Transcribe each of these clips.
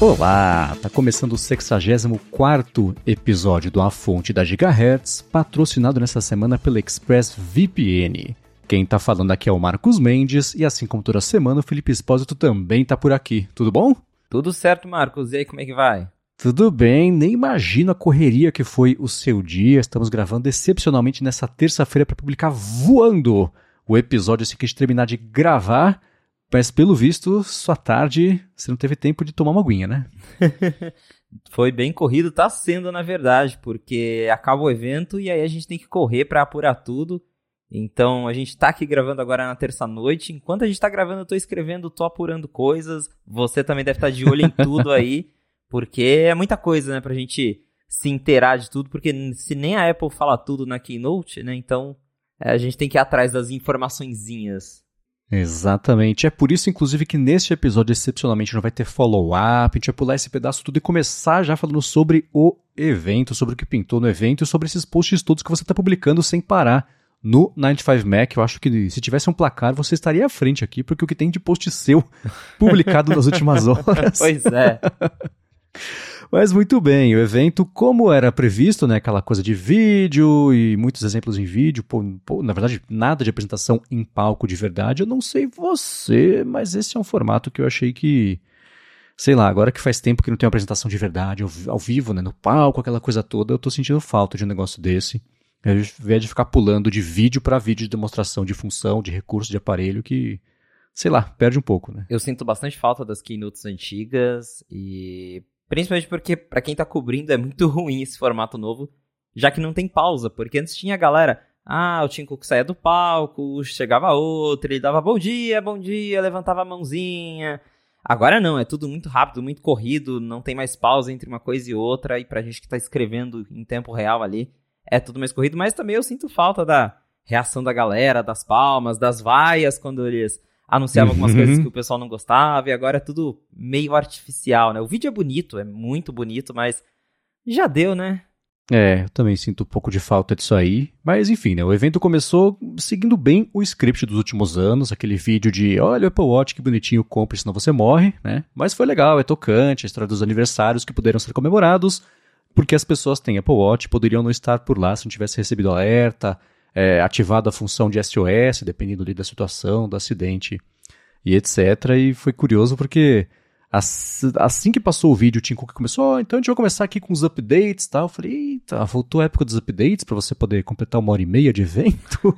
Olá, tá começando o 64 episódio do A Fonte da Gigahertz, patrocinado nessa semana pela ExpressVPN. Quem tá falando aqui é o Marcos Mendes e assim como toda semana o Felipe Espósito também tá por aqui. Tudo bom? Tudo certo, Marcos. E aí, como é que vai? Tudo bem, nem imagino a correria que foi o seu dia. Estamos gravando excepcionalmente nessa terça-feira para publicar voando o episódio assim que a gente terminar de gravar. Mas pelo visto, sua tarde você não teve tempo de tomar uma aguinha, né? Foi bem corrido, tá sendo na verdade, porque acaba o evento e aí a gente tem que correr para apurar tudo. Então a gente tá aqui gravando agora na terça-noite. Enquanto a gente tá gravando, eu tô escrevendo, tô apurando coisas. Você também deve estar tá de olho em tudo aí, porque é muita coisa, né, pra gente se inteirar de tudo, porque se nem a Apple fala tudo na Keynote, né, então é, a gente tem que ir atrás das informaçõezinhas. Exatamente. É por isso, inclusive, que neste episódio, excepcionalmente, não vai ter follow-up. A gente vai pular esse pedaço tudo e começar já falando sobre o evento, sobre o que pintou no evento e sobre esses posts todos que você está publicando sem parar no 95Mac. Eu acho que se tivesse um placar, você estaria à frente aqui, porque o que tem de post seu publicado nas últimas horas. pois é. Mas muito bem, o evento, como era previsto, né, aquela coisa de vídeo e muitos exemplos em vídeo, pô, pô, na verdade, nada de apresentação em palco de verdade. Eu não sei você, mas esse é um formato que eu achei que, sei lá, agora que faz tempo que não tem uma apresentação de verdade ao, ao vivo, né, no palco, aquela coisa toda, eu tô sentindo falta de um negócio desse. Ao invés de ficar pulando de vídeo para vídeo de demonstração de função, de recurso, de aparelho, que, sei lá, perde um pouco, né? Eu sinto bastante falta das keynotes antigas e principalmente porque para quem tá cobrindo é muito ruim esse formato novo, já que não tem pausa, porque antes tinha a galera, ah, o Tim Cook saía do palco, chegava outro, ele dava bom dia, bom dia, levantava a mãozinha. Agora não, é tudo muito rápido, muito corrido, não tem mais pausa entre uma coisa e outra, e pra gente que tá escrevendo em tempo real ali, é tudo mais corrido, mas também eu sinto falta da reação da galera, das palmas, das vaias quando eles anunciavam algumas uhum. coisas que o pessoal não gostava, e agora é tudo meio artificial, né? O vídeo é bonito, é muito bonito, mas já deu, né? É, eu também sinto um pouco de falta disso aí. Mas enfim, né? O evento começou seguindo bem o script dos últimos anos, aquele vídeo de olha o Apple Watch, que bonitinho, compre, senão você morre, né? Mas foi legal, é tocante, a história dos aniversários que puderam ser comemorados porque as pessoas têm Apple Watch, poderiam não estar por lá se não tivesse recebido alerta, é, ativado a função de SOS, dependendo da situação, do acidente e etc. E foi curioso porque assim que passou o vídeo, o Tim Cook começou, oh, então a gente vai começar aqui com os updates e tal. Eu falei, eita, voltou a época dos updates para você poder completar uma hora e meia de evento?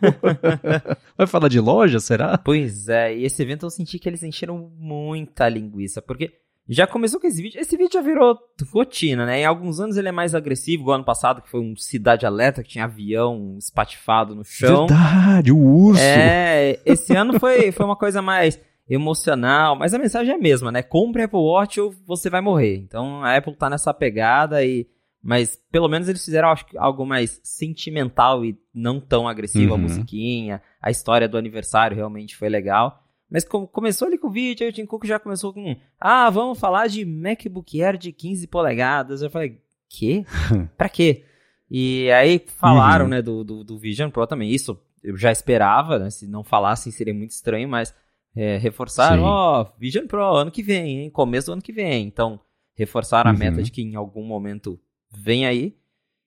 vai falar de loja, será? Pois é, e esse evento eu senti que eles encheram muita linguiça, porque já começou com esse vídeo. Esse vídeo já virou rotina, né? Em alguns anos ele é mais agressivo, igual ano passado, que foi um Cidade Alerta, que tinha avião espatifado no chão. Verdade, o urso. É, esse ano foi, foi uma coisa mais emocional, mas a mensagem é a mesma, né? Compre Apple Watch ou você vai morrer. Então a Apple tá nessa pegada e. Mas pelo menos eles fizeram acho, algo mais sentimental e não tão agressivo, uhum. a musiquinha, a história do aniversário realmente foi legal. Mas como começou ali com o vídeo, aí o Tim Cook já começou com, ah, vamos falar de MacBook Air de 15 polegadas. Eu falei, quê? pra quê? E aí falaram, uhum. né, do, do, do, Vision Pro também. Isso eu já esperava, né? Se não falassem seria muito estranho, mas é, reforçaram, ó, oh, Vision Pro ano que vem, hein? Começo do ano que vem. Então, reforçaram uhum. a meta de que em algum momento vem aí.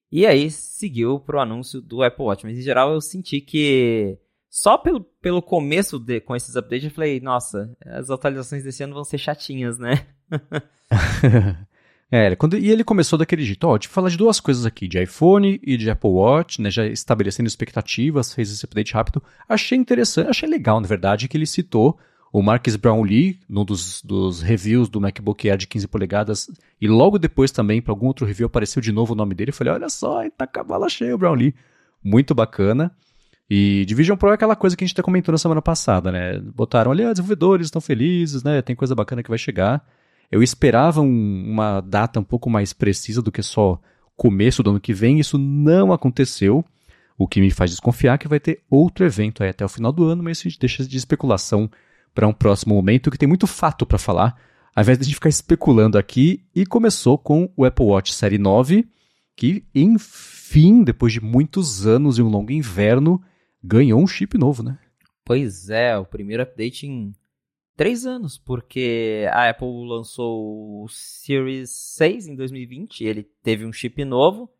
E aí seguiu pro anúncio do Apple Watch. Mas em geral eu senti que só pelo, pelo começo de, com esses updates, eu falei, nossa, as atualizações desse ano vão ser chatinhas, né? é, quando, e ele começou daquele jeito, ó, te falar de duas coisas aqui, de iPhone e de Apple Watch, né, já estabelecendo expectativas, fez esse update rápido. Achei interessante, achei legal, na verdade, que ele citou o Marcus Brownlee, num dos, dos reviews do MacBook Air de 15 polegadas, e logo depois também, para algum outro review, apareceu de novo o nome dele. Eu falei, olha só, tá cavalo cheio o Brownlee. Muito bacana. E Division Pro é aquela coisa que a gente comentou na semana passada, né? Botaram ali, ah, desenvolvedores estão felizes, né? Tem coisa bacana que vai chegar. Eu esperava um, uma data um pouco mais precisa do que só começo do ano que vem. Isso não aconteceu, o que me faz desconfiar que vai ter outro evento aí até o final do ano, mas a gente deixa de especulação para um próximo momento, que tem muito fato para falar, ao invés de a gente ficar especulando aqui. E começou com o Apple Watch Série 9, que enfim, depois de muitos anos e um longo inverno, ganhou um chip novo, né? Pois é, o primeiro update em três anos, porque a Apple lançou o Series 6 em 2020, ele teve um chip novo,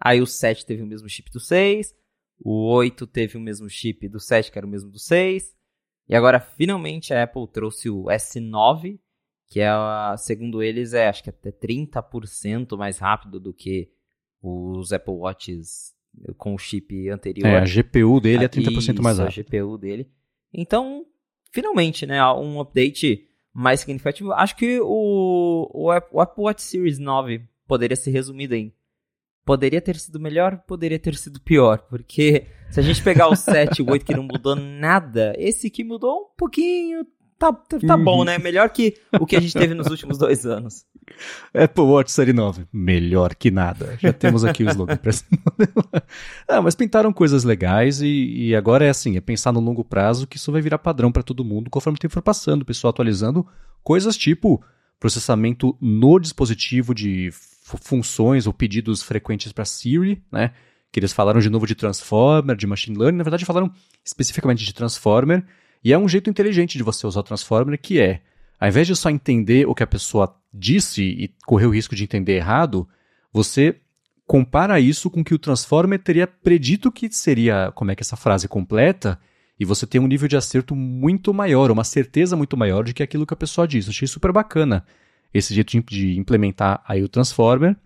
aí o 7 teve o mesmo chip do 6, o 8 teve o mesmo chip do 7, que era o mesmo do 6, e agora finalmente a Apple trouxe o S9, que é, segundo eles, é acho que até 30% mais rápido do que os Apple Watches com o chip anterior. É, a GPU dele é 30% Isso, mais rápido. a GPU dele. Então, finalmente, né, um update mais significativo. Acho que o, o, Apple Watch Series 9 poderia ser resumido em poderia ter sido melhor, poderia ter sido pior, porque se a gente pegar o 7 e o 8 que não mudou nada, esse que mudou um pouquinho, tá, tá, tá bom, né? Melhor que o que a gente teve nos últimos dois anos. Apple Watch Série 9, melhor que nada. Já temos aqui o slogan para esse modelo. Ah, mas pintaram coisas legais e, e, agora é assim, é pensar no longo prazo que isso vai virar padrão para todo mundo conforme o tempo for passando, o pessoal atualizando coisas tipo processamento no dispositivo de funções ou pedidos frequentes para Siri, né? Que eles falaram de novo de Transformer, de Machine Learning, na verdade falaram especificamente de Transformer, e é um jeito inteligente de você usar o Transformer que é, ao invés de só entender o que a pessoa disse e correr o risco de entender errado, você compara isso com o que o Transformer teria predito que seria, como é que essa frase completa, e você tem um nível de acerto muito maior, uma certeza muito maior de que é aquilo que a pessoa diz. Eu achei super bacana esse jeito de implementar aí o Transformer.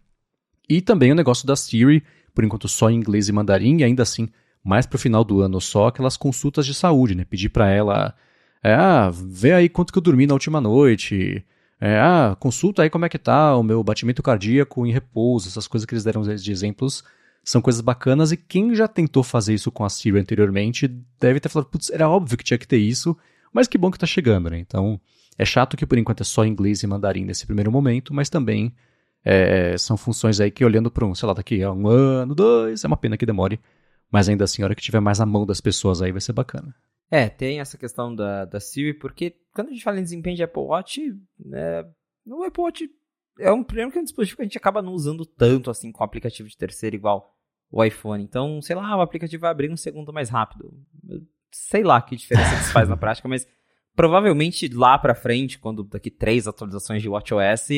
E também o negócio da Siri, por enquanto só em inglês e mandarim, e ainda assim, mais para o final do ano só, aquelas consultas de saúde, né? Pedir para ela, é, ah, vê aí quanto que eu dormi na última noite, é, ah, consulta aí como é que tá o meu batimento cardíaco em repouso, essas coisas que eles deram de exemplos são coisas bacanas e quem já tentou fazer isso com a Siri anteriormente deve ter falado, putz, era óbvio que tinha que ter isso, mas que bom que tá chegando, né? Então, é chato que por enquanto é só inglês e mandarim nesse primeiro momento, mas também é, são funções aí que olhando para um, sei lá, daqui a um ano, dois, é uma pena que demore, mas ainda assim, a hora que tiver mais a mão das pessoas aí vai ser bacana. É, tem essa questão da, da Siri, porque quando a gente fala em desempenho de Apple Watch, é, o Apple Watch é um, primeiro que é um dispositivo que a gente acaba não usando tanto assim com aplicativo de terceiro igual o iPhone. Então, sei lá, o aplicativo vai abrir um segundo mais rápido. Sei lá que diferença isso faz na prática, mas provavelmente lá pra frente, quando daqui três atualizações de WatchOS,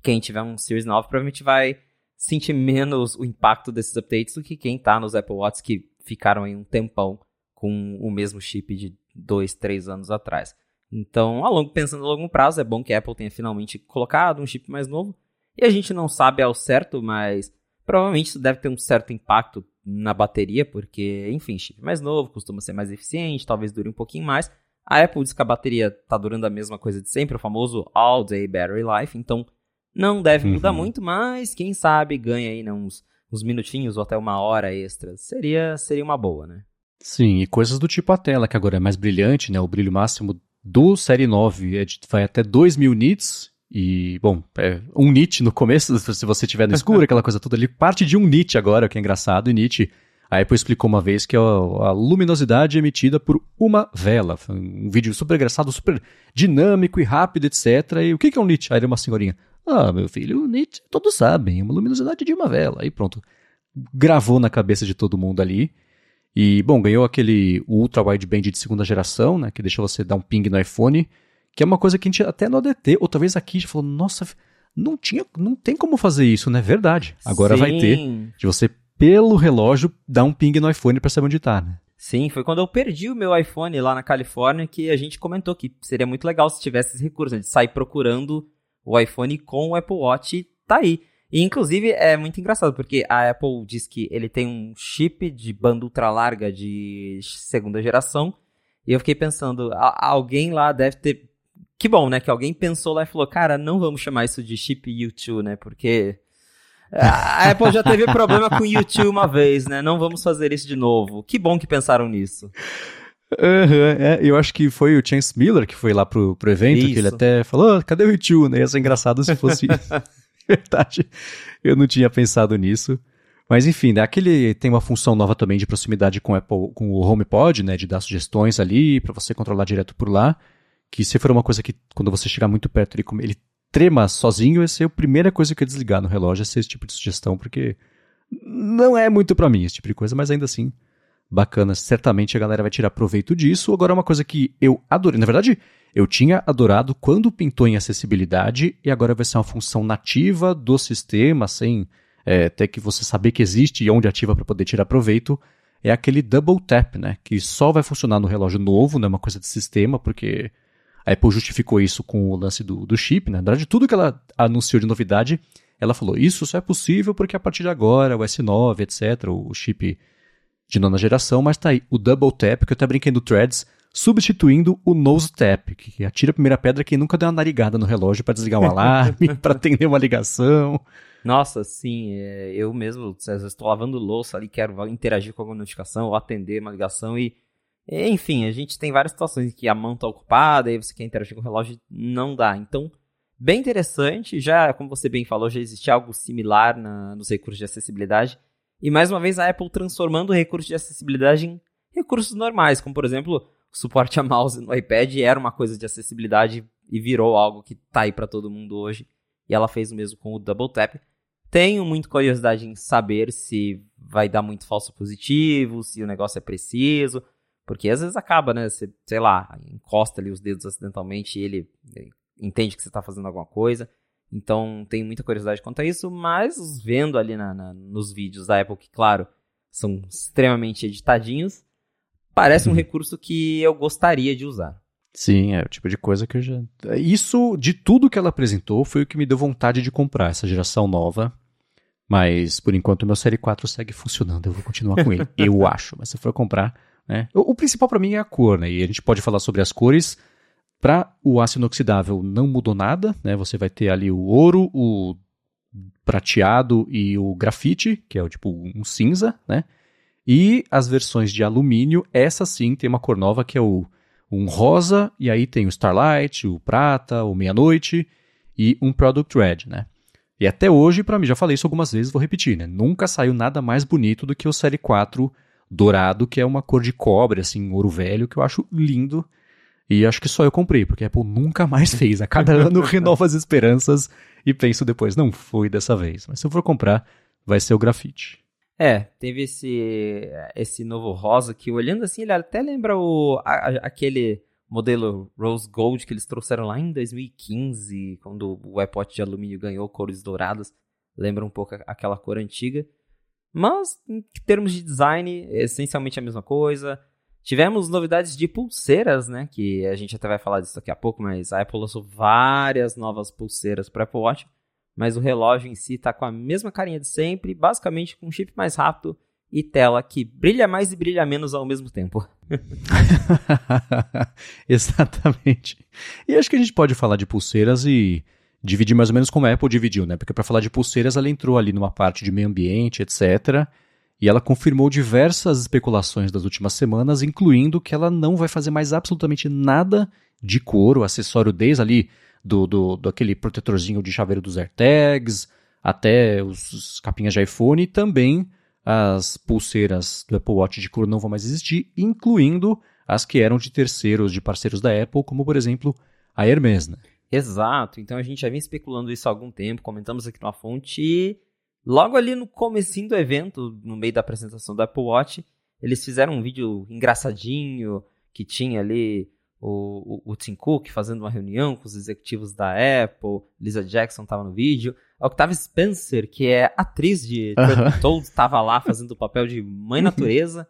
quem tiver um Series 9 provavelmente vai sentir menos o impacto desses updates do que quem tá nos Apple Watches que ficaram aí um tempão com o mesmo chip de dois, três anos atrás. Então, a longo, pensando a longo prazo, é bom que a Apple tenha finalmente colocado um chip mais novo. E a gente não sabe ao certo, mas provavelmente isso deve ter um certo impacto na bateria, porque, enfim, chip mais novo, costuma ser mais eficiente, talvez dure um pouquinho mais. A Apple diz que a bateria está durando a mesma coisa de sempre, o famoso All Day Battery Life, então não deve mudar uhum. muito, mas quem sabe ganha aí né, uns, uns minutinhos ou até uma hora extra. Seria, seria uma boa, né? Sim, e coisas do tipo a tela, que agora é mais brilhante, né? O brilho máximo do Série 9 é de, vai até 2000 nits, e, bom, é um nit no começo, se você tiver no escuro, aquela coisa toda ali, parte de um nit agora, que é engraçado, e nit a Apple explicou uma vez que a, a luminosidade é emitida por uma vela. Foi um vídeo super engraçado, super dinâmico e rápido, etc. E o que é um nit? Aí era uma senhorinha. Ah, meu filho, nit todos sabem, é uma luminosidade de uma vela. Aí pronto. Gravou na cabeça de todo mundo ali. E, bom, ganhou aquele Ultra Wideband de segunda geração, né? Que deixa você dar um ping no iPhone. Que é uma coisa que a gente até no ADT, ou talvez aqui, já falou, nossa, não tinha, não tem como fazer isso, né? Verdade. Agora Sim. vai ter. De você pelo relógio, dar um ping no iPhone para saber onde tá, né? Sim, foi quando eu perdi o meu iPhone lá na Califórnia que a gente comentou que seria muito legal se tivesse esse recurso, né, de sair procurando o iPhone com o Apple Watch tá aí. E inclusive é muito engraçado, porque a Apple diz que ele tem um chip de banda ultra larga de segunda geração. E eu fiquei pensando, alguém lá deve ter. Que bom, né? Que alguém pensou lá e falou, cara, não vamos chamar isso de chip U2, né? Porque a Apple já teve problema com o YouTube uma vez, né? Não vamos fazer isso de novo. Que bom que pensaram nisso. Uhum, é, eu acho que foi o Chance Miller que foi lá pro, pro evento, isso. que ele até falou, oh, cadê o YouTube? Né? Ia ser engraçado se fosse verdade. Eu não tinha pensado nisso. Mas enfim, né, aquele tem uma função nova também de proximidade com, Apple, com o HomePod, né, de dar sugestões ali para você controlar direto por lá. Que se for uma coisa que quando você chegar muito perto ele, ele trema sozinho, essa é a primeira coisa que eu desligar no relógio, é ser esse tipo de sugestão, porque não é muito para mim esse tipo de coisa, mas ainda assim, bacana. Certamente a galera vai tirar proveito disso. Agora, uma coisa que eu adorei. Na verdade, eu tinha adorado quando pintou em acessibilidade e agora vai ser uma função nativa do sistema, sem é, ter que você saber que existe e onde ativa para poder tirar proveito. É aquele double tap, né? Que só vai funcionar no relógio novo, não é uma coisa de sistema, porque a Apple justificou isso com o lance do, do chip, né? Na verdade, tudo que ela anunciou de novidade, ela falou: isso só é possível porque a partir de agora, o S9, etc., o chip de nona geração, mas tá aí o Double Tap, que eu até brinquei no Threads, substituindo o Nose Tap, que atira a primeira pedra quem nunca deu uma narigada no relógio para desligar um alarme, para atender uma ligação. Nossa, sim, é, eu mesmo, estou lavando louça ali, quero interagir com alguma notificação ou atender uma ligação e enfim, a gente tem várias situações em que a mão está ocupada e você quer interagir com o relógio, não dá. Então, bem interessante. Já, como você bem falou, já existia algo similar na, nos recursos de acessibilidade. E mais uma vez a Apple transformando o recurso de acessibilidade em recursos normais, como por exemplo, o suporte a mouse no iPad era uma coisa de acessibilidade e virou algo que tá aí para todo mundo hoje. E ela fez o mesmo com o Double Tap. Tenho muita curiosidade em saber se vai dar muito falso positivo, se o negócio é preciso. Porque às vezes acaba, né? Você, sei lá, encosta ali os dedos acidentalmente e ele entende que você está fazendo alguma coisa. Então, tenho muita curiosidade quanto a isso, mas vendo ali na, na, nos vídeos da Apple, que, claro, são extremamente editadinhos, parece um uhum. recurso que eu gostaria de usar. Sim, é o tipo de coisa que eu já. Isso, de tudo que ela apresentou, foi o que me deu vontade de comprar essa geração nova. Mas, por enquanto, o meu Série 4 segue funcionando. Eu vou continuar com ele, eu acho. Mas se for comprar, né? O, o principal para mim é a cor, né? E a gente pode falar sobre as cores. Para o aço inoxidável não mudou nada, né? Você vai ter ali o ouro, o prateado e o grafite, que é o tipo um cinza, né? E as versões de alumínio, essa sim tem uma cor nova que é o um rosa, e aí tem o Starlight, o prata, o meia-noite e um Product Red, né? E até hoje, para mim, já falei isso algumas vezes, vou repetir, né? Nunca saiu nada mais bonito do que o Série 4 dourado, que é uma cor de cobre, assim, ouro velho, que eu acho lindo. E acho que só eu comprei, porque a Apple nunca mais fez. A cada ano renova as esperanças e penso depois, não foi dessa vez. Mas se eu for comprar, vai ser o grafite. É, teve esse, esse novo rosa que, olhando assim, ele até lembra o, a, aquele modelo Rose Gold que eles trouxeram lá em 2015, quando o iPod de alumínio ganhou cores douradas. Lembra um pouco aquela cor antiga. Mas, em termos de design, é essencialmente a mesma coisa. Tivemos novidades de pulseiras, né? Que a gente até vai falar disso daqui a pouco, mas a Apple lançou várias novas pulseiras para Apple Watch. Mas o relógio em si está com a mesma carinha de sempre, basicamente com um chip mais rápido e tela que brilha mais e brilha menos ao mesmo tempo. Exatamente. E acho que a gente pode falar de pulseiras e dividir mais ou menos como a Apple dividiu, né? Porque para falar de pulseiras, ela entrou ali numa parte de meio ambiente, etc. E ela confirmou diversas especulações das últimas semanas, incluindo que ela não vai fazer mais absolutamente nada de couro, acessório desde ali do, do, do aquele protetorzinho de chaveiro dos AirTags, até os, capinhas de iPhone e também as pulseiras do Apple Watch de couro não vão mais existir, incluindo as que eram de terceiros, de parceiros da Apple, como por exemplo a Hermes, né? Exato. Então a gente já vem especulando isso há algum tempo, comentamos aqui na fonte e logo ali no comecinho do evento, no meio da apresentação do Apple Watch, eles fizeram um vídeo engraçadinho que tinha ali o, o, o Tim Cook fazendo uma reunião com os executivos da Apple, Lisa Jackson estava no vídeo, a Octavia Spencer, que é atriz de uh -huh. Told, estava lá fazendo o papel de mãe natureza.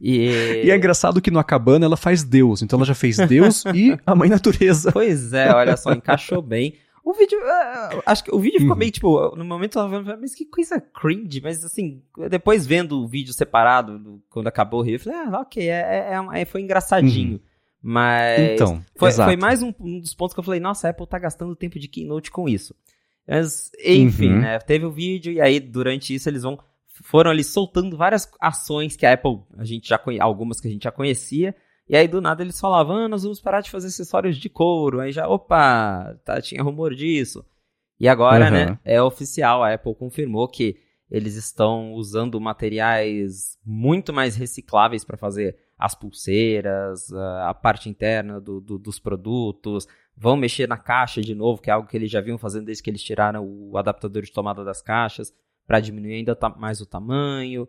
E... e... é engraçado que no Acabana ela faz Deus, então ela já fez Deus e a Mãe Natureza. Pois é, olha só, encaixou bem. O vídeo, uh, acho que o vídeo ficou uhum. meio tipo, no momento eu tava mas que coisa cringe, mas assim, depois vendo o vídeo separado, quando acabou o rio, eu falei, ah, ok, é, é, é foi engraçadinho. Uhum. Mas então, foi, foi mais um, um, dos pontos que eu falei, nossa, a Apple tá gastando tempo de keynote com isso. Mas, enfim, uhum. né, teve o vídeo e aí durante isso eles vão foram ali soltando várias ações que a Apple, a gente já algumas que a gente já conhecia, e aí do nada eles falavam, ah, nós vamos parar de fazer acessórios de couro, aí já, opa, tá, tinha rumor disso. E agora, uhum. né, é oficial, a Apple confirmou que eles estão usando materiais muito mais recicláveis para fazer as pulseiras, a parte interna do, do, dos produtos, vão mexer na caixa de novo, que é algo que eles já vinham fazendo desde que eles tiraram o adaptador de tomada das caixas para diminuir ainda mais o tamanho.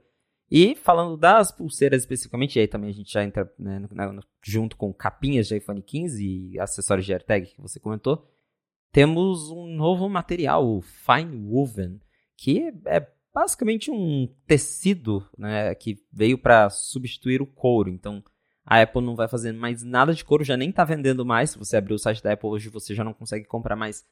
E falando das pulseiras especificamente, aí também a gente já entra né, no, junto com capinhas de iPhone 15 e acessórios de AirTag que você comentou, temos um novo material, o Fine Woven, que é basicamente um tecido né, que veio para substituir o couro. Então a Apple não vai fazer mais nada de couro, já nem está vendendo mais. Se você abrir o site da Apple hoje, você já não consegue comprar mais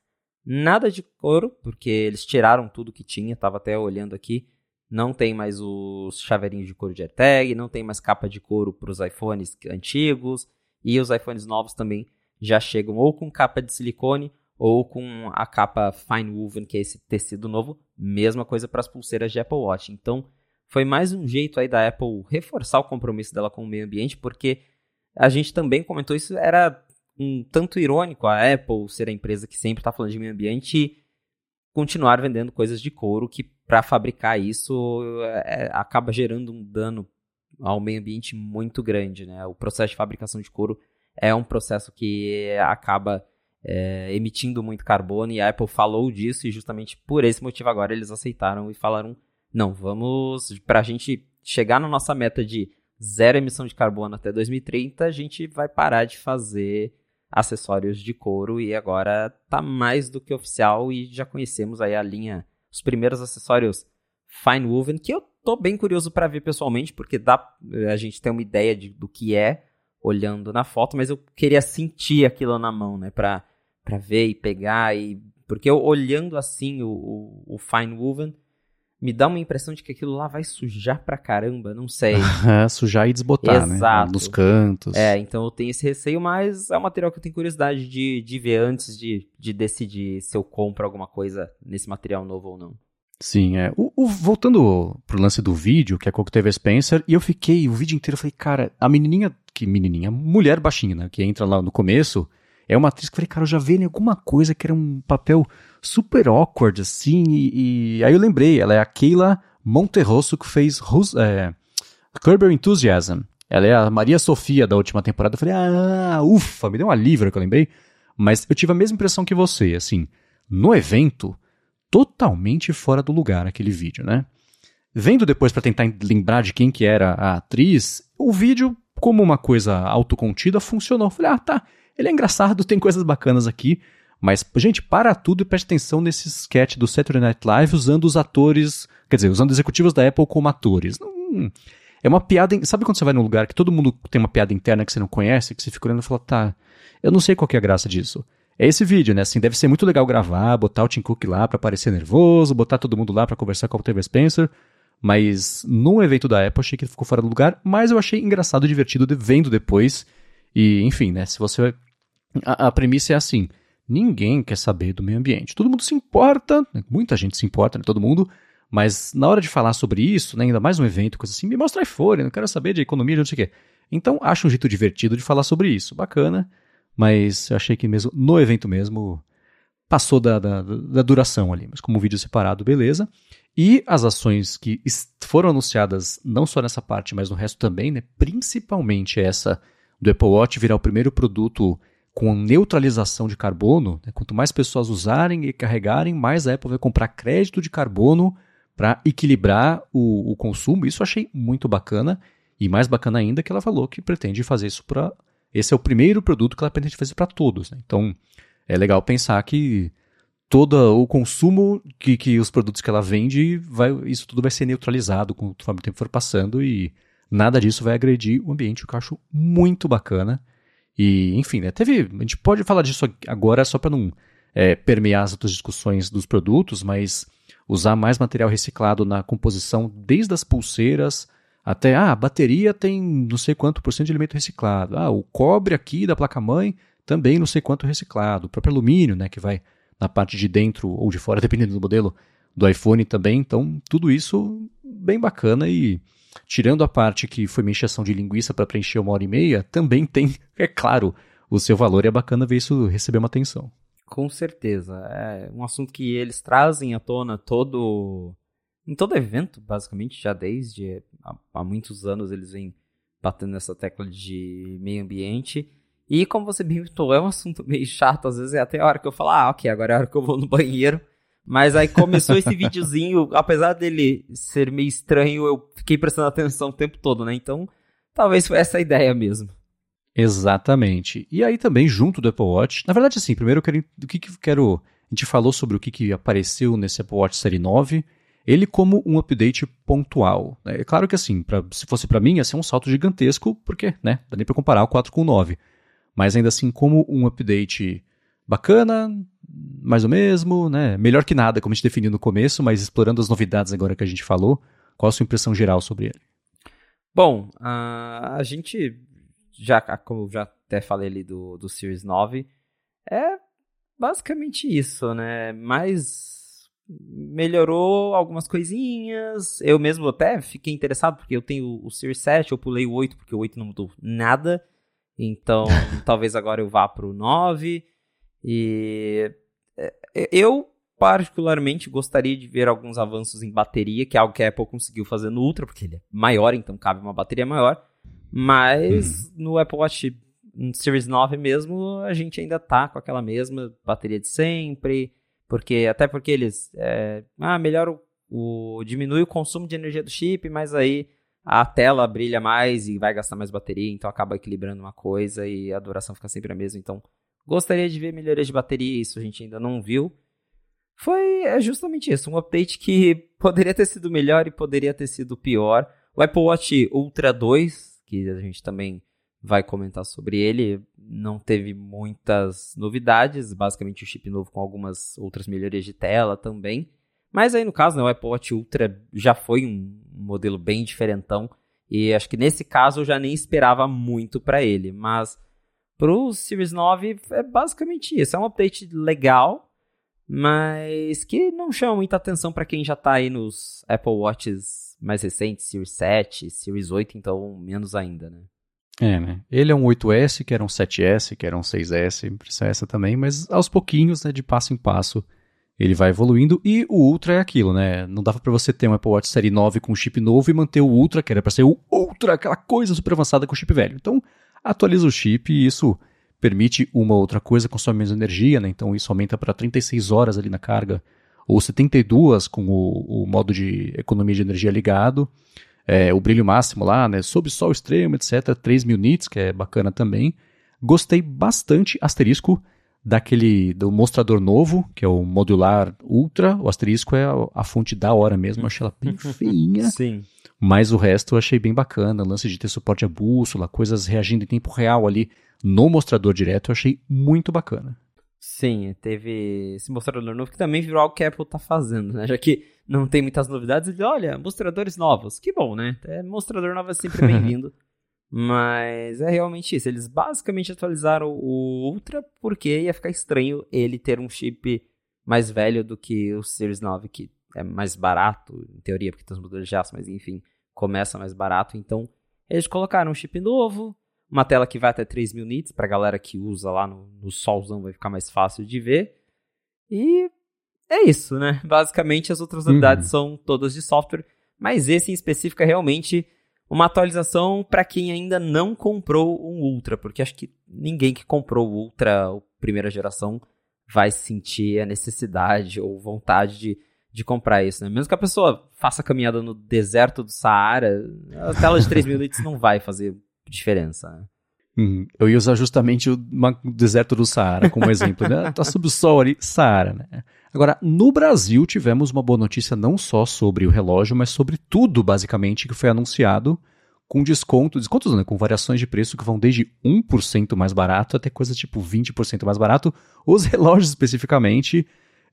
nada de couro, porque eles tiraram tudo que tinha, estava até olhando aqui. Não tem mais os chaveirinhos de couro de AirTag, não tem mais capa de couro para os iPhones antigos, e os iPhones novos também já chegam ou com capa de silicone ou com a capa Fine Woven, que é esse tecido novo. Mesma coisa para as pulseiras de Apple Watch. Então, foi mais um jeito aí da Apple reforçar o compromisso dela com o meio ambiente, porque a gente também comentou isso, era um tanto irônico a Apple ser a empresa que sempre está falando de meio ambiente e continuar vendendo coisas de couro que para fabricar isso é, acaba gerando um dano ao meio ambiente muito grande, né? O processo de fabricação de couro é um processo que acaba é, emitindo muito carbono e a Apple falou disso e justamente por esse motivo agora eles aceitaram e falaram não, vamos para a gente chegar na nossa meta de zero emissão de carbono até 2030, a gente vai parar de fazer acessórios de couro e agora tá mais do que oficial e já conhecemos aí a linha, os primeiros acessórios fine woven que eu tô bem curioso para ver pessoalmente porque dá a gente tem uma ideia de, do que é olhando na foto, mas eu queria sentir aquilo na mão, né, para para ver e pegar e porque eu olhando assim o, o, o fine woven me dá uma impressão de que aquilo lá vai sujar pra caramba, não sei. sujar e desbotar, né? Exato. né? Nos cantos. É, então eu tenho esse receio, mas é um material que eu tenho curiosidade de, de ver antes de, de decidir se eu compro alguma coisa nesse material novo ou não. Sim, é. O, o, voltando pro lance do vídeo, que é com o Octavia Spencer, e eu fiquei o vídeo inteiro, eu falei, cara, a menininha, que menininha, mulher baixinha, né, que entra lá no começo, é uma atriz que eu falei, cara, eu já vi em alguma coisa que era um papel super awkward, assim, e, e, aí eu lembrei, ela é a Keila Monterroso que fez é, Curb Enthusiasm. Ela é a Maria Sofia da última temporada. Eu falei, ah, ufa, me deu um alívio que eu lembrei. Mas eu tive a mesma impressão que você, assim, no evento, totalmente fora do lugar aquele vídeo, né? Vendo depois para tentar lembrar de quem que era a atriz, o vídeo, como uma coisa autocontida, funcionou. Eu falei, ah, tá, ele é engraçado, tem coisas bacanas aqui, mas, gente, para tudo e preste atenção nesse sketch do Saturday Night Live usando os atores, quer dizer, usando executivos da Apple como atores. Hum, é uma piada. Sabe quando você vai num lugar que todo mundo tem uma piada interna que você não conhece, que você fica olhando e fala, tá, eu não sei qual é a graça disso. É esse vídeo, né? Assim, deve ser muito legal gravar, botar o Tim Cook lá pra parecer nervoso, botar todo mundo lá pra conversar com o TV Spencer. Mas no evento da Apple achei que ele ficou fora do lugar, mas eu achei engraçado, divertido, vendo depois. E, enfim, né? Se você. A, a premissa é assim: Ninguém quer saber do meio ambiente. Todo mundo se importa, né? muita gente se importa, né? todo mundo, mas na hora de falar sobre isso, né? ainda mais um evento, coisa assim, me mostra iPhone, não quero saber de economia, de não sei o quê. Então, acho um jeito divertido de falar sobre isso. Bacana, mas eu achei que mesmo no evento mesmo passou da, da, da duração ali, mas como vídeo separado, beleza. E as ações que foram anunciadas, não só nessa parte, mas no resto também, né? principalmente essa do Apple Watch virar o primeiro produto com neutralização de carbono, né, quanto mais pessoas usarem e carregarem, mais a Apple vai comprar crédito de carbono para equilibrar o, o, consumo. Isso eu achei muito bacana. E mais bacana ainda que ela falou que pretende fazer isso para. Esse é o primeiro produto que ela pretende fazer para todos. Né? Então é legal pensar que todo o consumo que, que os produtos que ela vende, vai, isso tudo vai ser neutralizado conforme o tempo for passando e nada disso vai agredir o ambiente, o que eu acho muito bacana. E, enfim, né, teve. A gente pode falar disso agora só para não é, permear as outras discussões dos produtos, mas usar mais material reciclado na composição, desde as pulseiras até ah, a bateria tem não sei quanto por cento de elemento reciclado. Ah, o cobre aqui da placa-mãe também não sei quanto reciclado. O próprio alumínio, né, que vai na parte de dentro ou de fora, dependendo do modelo do iPhone também. Então, tudo isso bem bacana e tirando a parte que foi minha de linguiça para preencher uma hora e meia, também tem, é claro, o seu valor e é bacana ver isso receber uma atenção. Com certeza. É um assunto que eles trazem à tona todo. Em todo evento, basicamente, já desde há, há muitos anos eles vêm batendo nessa tecla de meio ambiente. E como você bem comentou, é um assunto meio chato, às vezes é até a hora que eu falo, ah, ok, agora é a hora que eu vou no banheiro. Mas aí começou esse videozinho, apesar dele ser meio estranho, eu fiquei prestando atenção o tempo todo, né? Então, talvez foi essa a ideia mesmo. Exatamente. E aí também, junto do Apple Watch, na verdade, assim, primeiro eu quero. O que, que quero. A gente falou sobre o que, que apareceu nesse Apple Watch Série 9. Ele como um update pontual. É claro que assim, pra, se fosse para mim, ia ser um salto gigantesco, porque, né, dá nem pra comparar o 4 com o 9. Mas ainda assim, como um update bacana, mais ou mesmo, né? Melhor que nada, como a gente definiu no começo, mas explorando as novidades agora que a gente falou, qual a sua impressão geral sobre ele? Bom, a gente já, como já até falei ali do, do Series 9, é basicamente isso, né? Mas melhorou algumas coisinhas. Eu mesmo até fiquei interessado porque eu tenho o Series 7, eu pulei o 8 porque o 8 não mudou nada. Então, talvez agora eu vá pro 9. E eu particularmente gostaria de ver alguns avanços em bateria, que é algo que a Apple conseguiu fazer no Ultra, porque ele é maior, então cabe uma bateria maior. Mas uhum. no Apple Watch Series 9 mesmo, a gente ainda tá com aquela mesma bateria de sempre, porque até porque eles é, ah, melhor o, o, diminui o consumo de energia do chip, mas aí a tela brilha mais e vai gastar mais bateria, então acaba equilibrando uma coisa e a duração fica sempre a mesma, então gostaria de ver melhorias de bateria, isso a gente ainda não viu. Foi é justamente isso, um update que poderia ter sido melhor e poderia ter sido pior. O Apple Watch Ultra 2 que a gente também vai comentar sobre ele. Não teve muitas novidades, basicamente o chip novo com algumas outras melhorias de tela também. Mas aí no caso, né, o Apple Watch Ultra já foi um modelo bem diferentão e acho que nesse caso eu já nem esperava muito para ele, mas pro Series 9 é basicamente isso, é um update legal, mas que não chama muita atenção para quem já tá aí nos Apple Watches mais recente, Series 7, Series 8, então menos ainda, né? É, né? Ele é um 8S, que era um 7S, que era um 6S, impressão essa também, mas aos pouquinhos, né, de passo em passo, ele vai evoluindo e o Ultra é aquilo, né? Não dava para você ter um Apple Watch Série 9 com chip novo e manter o Ultra, que era para ser o Ultra, aquela coisa super avançada com chip velho. Então, atualiza o chip e isso permite uma outra coisa, consome menos energia, né? Então isso aumenta para 36 horas ali na carga ou 72 com o, o modo de economia de energia ligado, é, o brilho máximo lá, né, sob sol extremo, etc, 3000 nits, que é bacana também. Gostei bastante, asterisco, daquele do mostrador novo, que é o modular ultra, o asterisco é a, a fonte da hora mesmo, eu achei ela bem feinha. Sim. Mas o resto eu achei bem bacana, lance de ter suporte a bússola, coisas reagindo em tempo real ali no mostrador direto, eu achei muito bacana. Sim, teve esse mostrador novo que também virou algo que a Apple tá fazendo, né? Já que não tem muitas novidades, ele olha, mostradores novos. Que bom, né? É, mostrador novo é sempre bem-vindo. Mas é realmente isso. Eles basicamente atualizaram o Ultra porque ia ficar estranho ele ter um chip mais velho do que o Series 9, que é mais barato, em teoria, porque tem os modelos de aço, mas enfim, começa mais barato. Então, eles colocaram um chip novo, uma tela que vai até 3000 nits, pra galera que usa lá no, no solzão vai ficar mais fácil de ver. E é isso, né? Basicamente as outras novidades uhum. são todas de software, mas esse em específico é realmente uma atualização para quem ainda não comprou um Ultra, porque acho que ninguém que comprou o Ultra, primeira geração, vai sentir a necessidade ou vontade de, de comprar isso, né? Mesmo que a pessoa faça caminhada no deserto do Saara, a tela de 3 mil nits não vai fazer diferença. Uhum. Eu ia usar justamente o deserto do Saara como exemplo. Né? Tá sob o sol ali, Saara, né? Agora, no Brasil tivemos uma boa notícia não só sobre o relógio, mas sobre tudo, basicamente, que foi anunciado com desconto, descontos né, com variações de preço que vão desde 1% mais barato até coisa tipo 20% mais barato. Os relógios especificamente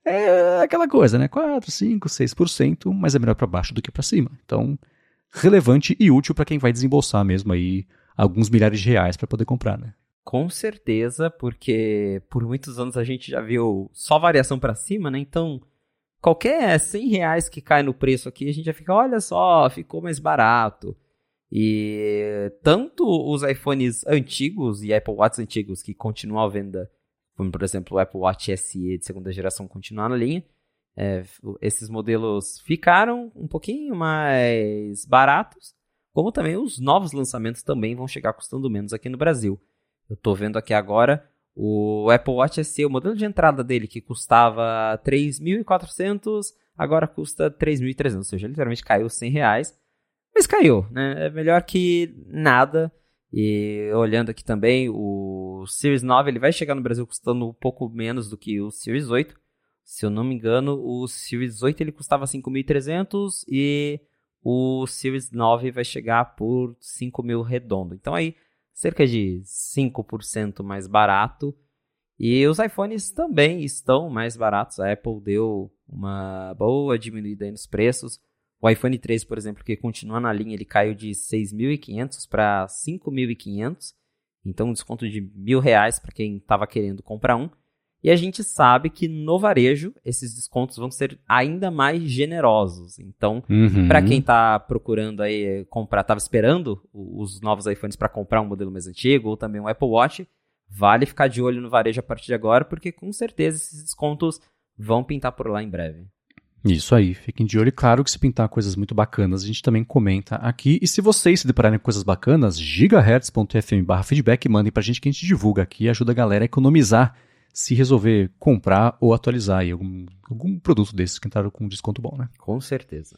é aquela coisa, né? 4, 5, 6%, mas é melhor para baixo do que para cima. Então, relevante e útil para quem vai desembolsar mesmo aí alguns milhares de reais para poder comprar, né? Com certeza, porque por muitos anos a gente já viu só variação para cima, né? Então, qualquer 100 reais que cai no preço aqui, a gente já fica, olha só, ficou mais barato. E tanto os iPhones antigos e Apple Watch antigos que continuam à venda, como por exemplo o Apple Watch SE de segunda geração continuar na linha, é, esses modelos ficaram um pouquinho mais baratos, como também os novos lançamentos também vão chegar custando menos aqui no Brasil. Eu estou vendo aqui agora O Apple Watch SE, o modelo de entrada dele, que custava 3.400, agora custa 3.300, ou seja, literalmente caiu 100 reais. Mas caiu, né? É melhor que nada. E olhando aqui também, o Series 9 ele vai chegar no Brasil custando um pouco menos do que o Series 8. Se eu não me engano, o Series 8 ele custava 5.300 e o Series 9 vai chegar por 5.000 redondo. Então aí, cerca de 5% mais barato. E os iPhones também estão mais baratos. A Apple deu uma boa diminuída nos preços. O iPhone 13, por exemplo, que continua na linha, ele caiu de 6.500 para 5.500. Então, um desconto de mil reais para quem estava querendo comprar um. E a gente sabe que no varejo esses descontos vão ser ainda mais generosos. Então, uhum. para quem está procurando aí comprar, estava esperando os novos iPhones para comprar um modelo mais antigo ou também um Apple Watch, vale ficar de olho no varejo a partir de agora, porque com certeza esses descontos vão pintar por lá em breve. Isso aí, fiquem de olho. Claro que se pintar coisas muito bacanas, a gente também comenta aqui. E se vocês se depararem com coisas bacanas, gigahertz.fm barra feedback, mandem pra gente que a gente divulga aqui e ajuda a galera a economizar se resolver comprar ou atualizar aí algum, algum produto desses que entraram com desconto bom, né? Com certeza.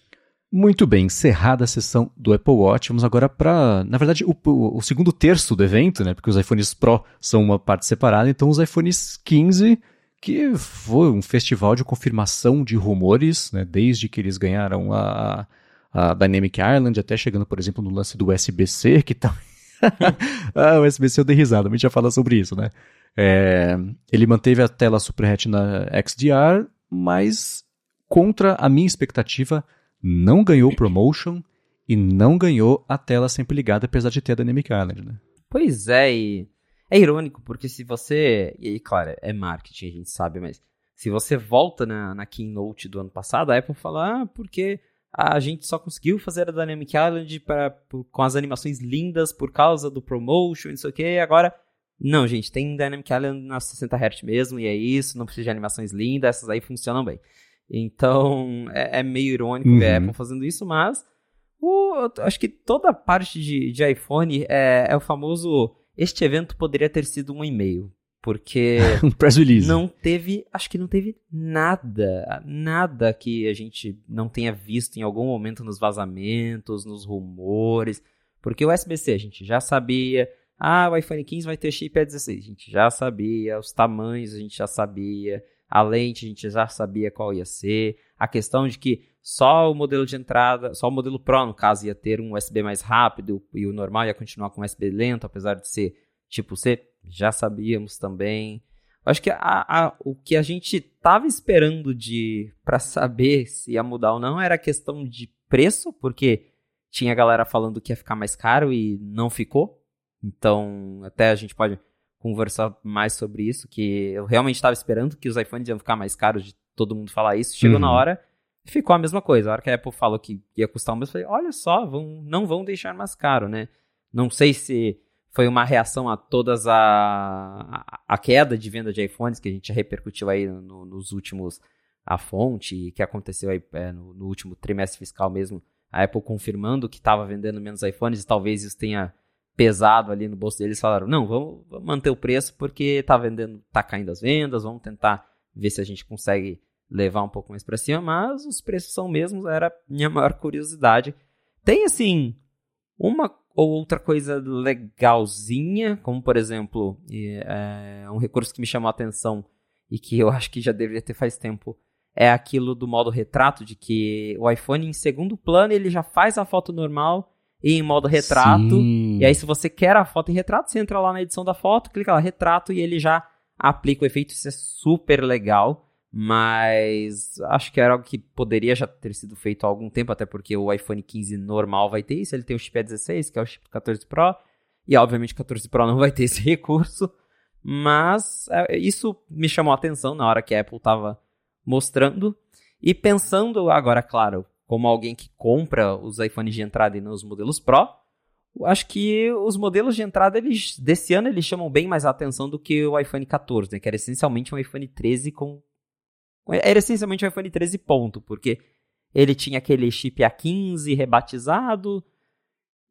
Muito bem, encerrada a sessão do Apple Watch, vamos agora para, na verdade, o, o, o, segundo terço do evento, né? Porque os iPhones Pro são uma parte separada, então os iPhones 15, que foi um festival de confirmação de rumores, né? Desde que eles ganharam a, a Dynamic Island, até chegando, por exemplo, no lance do USB-C, que tá. ah, o USB-C eu dei risada, a gente já fala sobre isso, né? É, ele manteve a tela Super Retina XDR, mas contra a minha expectativa, não ganhou Promotion e não ganhou a tela sempre ligada, apesar de ter a Dynamic Island, né? Pois é, e é irônico, porque se você. E claro, é marketing, a gente sabe, mas se você volta na, na Keynote do ano passado, a Apple fala, ah, porque a gente só conseguiu fazer a Dynamic Island pra, por, com as animações lindas por causa do promotion, não sei o que, agora não, gente, tem Dynamic Island na 60 Hz mesmo, e é isso, não precisa de animações lindas, essas aí funcionam bem. Então, é, é meio irônico uhum. ver a Apple fazendo isso, mas o, acho que toda a parte de, de iPhone é, é o famoso. Este evento poderia ter sido um e-mail. Porque um press release. não teve, acho que não teve nada, nada que a gente não tenha visto em algum momento nos vazamentos, nos rumores. Porque o USB-C a gente já sabia, ah, o iPhone 15 vai ter chip A16. A gente já sabia, os tamanhos a gente já sabia, a lente a gente já sabia qual ia ser. A questão de que só o modelo de entrada, só o modelo Pro, no caso, ia ter um USB mais rápido e o normal ia continuar com USB lento, apesar de ser tipo C, já sabíamos também. Acho que a, a, o que a gente estava esperando de para saber se ia mudar ou não era a questão de preço, porque tinha galera falando que ia ficar mais caro e não ficou. Então, até a gente pode conversar mais sobre isso, que eu realmente estava esperando que os iPhones iam ficar mais caros de todo mundo falar isso. Chegou uhum. na hora ficou a mesma coisa. A hora que a Apple falou que ia custar um mesmo, eu falei, olha só, vão, não vão deixar mais caro, né? Não sei se foi uma reação a todas a, a, a queda de venda de iPhones que a gente repercutiu aí no, nos últimos a fonte que aconteceu aí é, no, no, último trimestre fiscal mesmo, a Apple confirmando que estava vendendo menos iPhones e talvez isso tenha pesado ali no bolso deles, falaram: não, vamos, vamos manter o preço porque tá vendendo, tá caindo as vendas, vamos tentar ver se a gente consegue levar um pouco mais para cima, mas os preços são mesmos, era minha maior curiosidade. Tem assim uma ou outra coisa legalzinha, como por exemplo, é um recurso que me chamou a atenção e que eu acho que já deveria ter faz tempo, é aquilo do modo retrato, de que o iPhone em segundo plano ele já faz a foto normal em modo retrato. Sim. E aí, se você quer a foto em retrato, você entra lá na edição da foto, clica lá, retrato, e ele já aplica o efeito. Isso é super legal. Mas acho que era algo que poderia já ter sido feito há algum tempo, até porque o iPhone 15 normal vai ter isso. Ele tem o chip A16, que é o chip 14 Pro. E obviamente o 14 Pro não vai ter esse recurso. Mas é, isso me chamou a atenção na hora que a Apple estava mostrando. E pensando agora, claro, como alguém que compra os iPhones de entrada e não os modelos Pro, acho que os modelos de entrada eles, desse ano eles chamam bem mais a atenção do que o iPhone 14, né, que era essencialmente um iPhone 13 com era essencialmente um iPhone 13 ponto, porque ele tinha aquele chip A15 rebatizado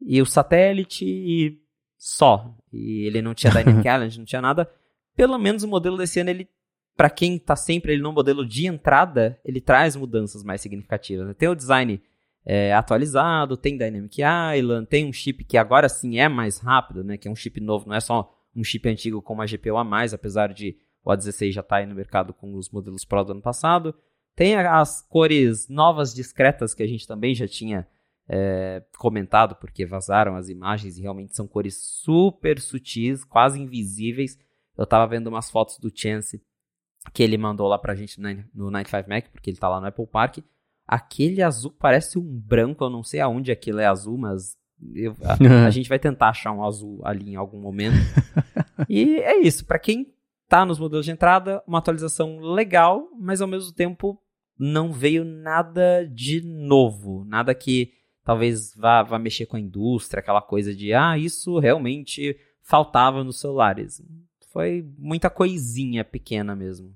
e o satélite e só. E ele não tinha Dynamic Island, não tinha nada. pelo menos o modelo desse ano, ele, para quem tá sempre ele no modelo de entrada, ele traz mudanças mais significativas. Né? Tem o design é, atualizado, tem Dynamic Island, tem um chip que agora sim é mais rápido, né? Que é um chip novo, não é só um chip antigo com uma GPU a mais, apesar de o A16 já estar tá aí no mercado com os modelos Pro do ano passado. Tem as cores novas discretas que a gente também já tinha é, comentado, porque vazaram as imagens e realmente são cores super sutis, quase invisíveis. Eu tava vendo umas fotos do Chance que ele mandou lá pra gente no 95 Mac, porque ele tá lá no Apple Park. Aquele azul parece um branco, eu não sei aonde aquilo é azul, mas eu, a, a, gente vai tentar achar um azul ali em algum momento. e é isso, para quem tá nos modelos de entrada, uma atualização legal, mas ao mesmo tempo não veio nada de novo, nada que talvez vá, vá mexer com a indústria, aquela coisa de, ah, isso realmente faltava nos celulares. Foi muita coisinha pequena mesmo.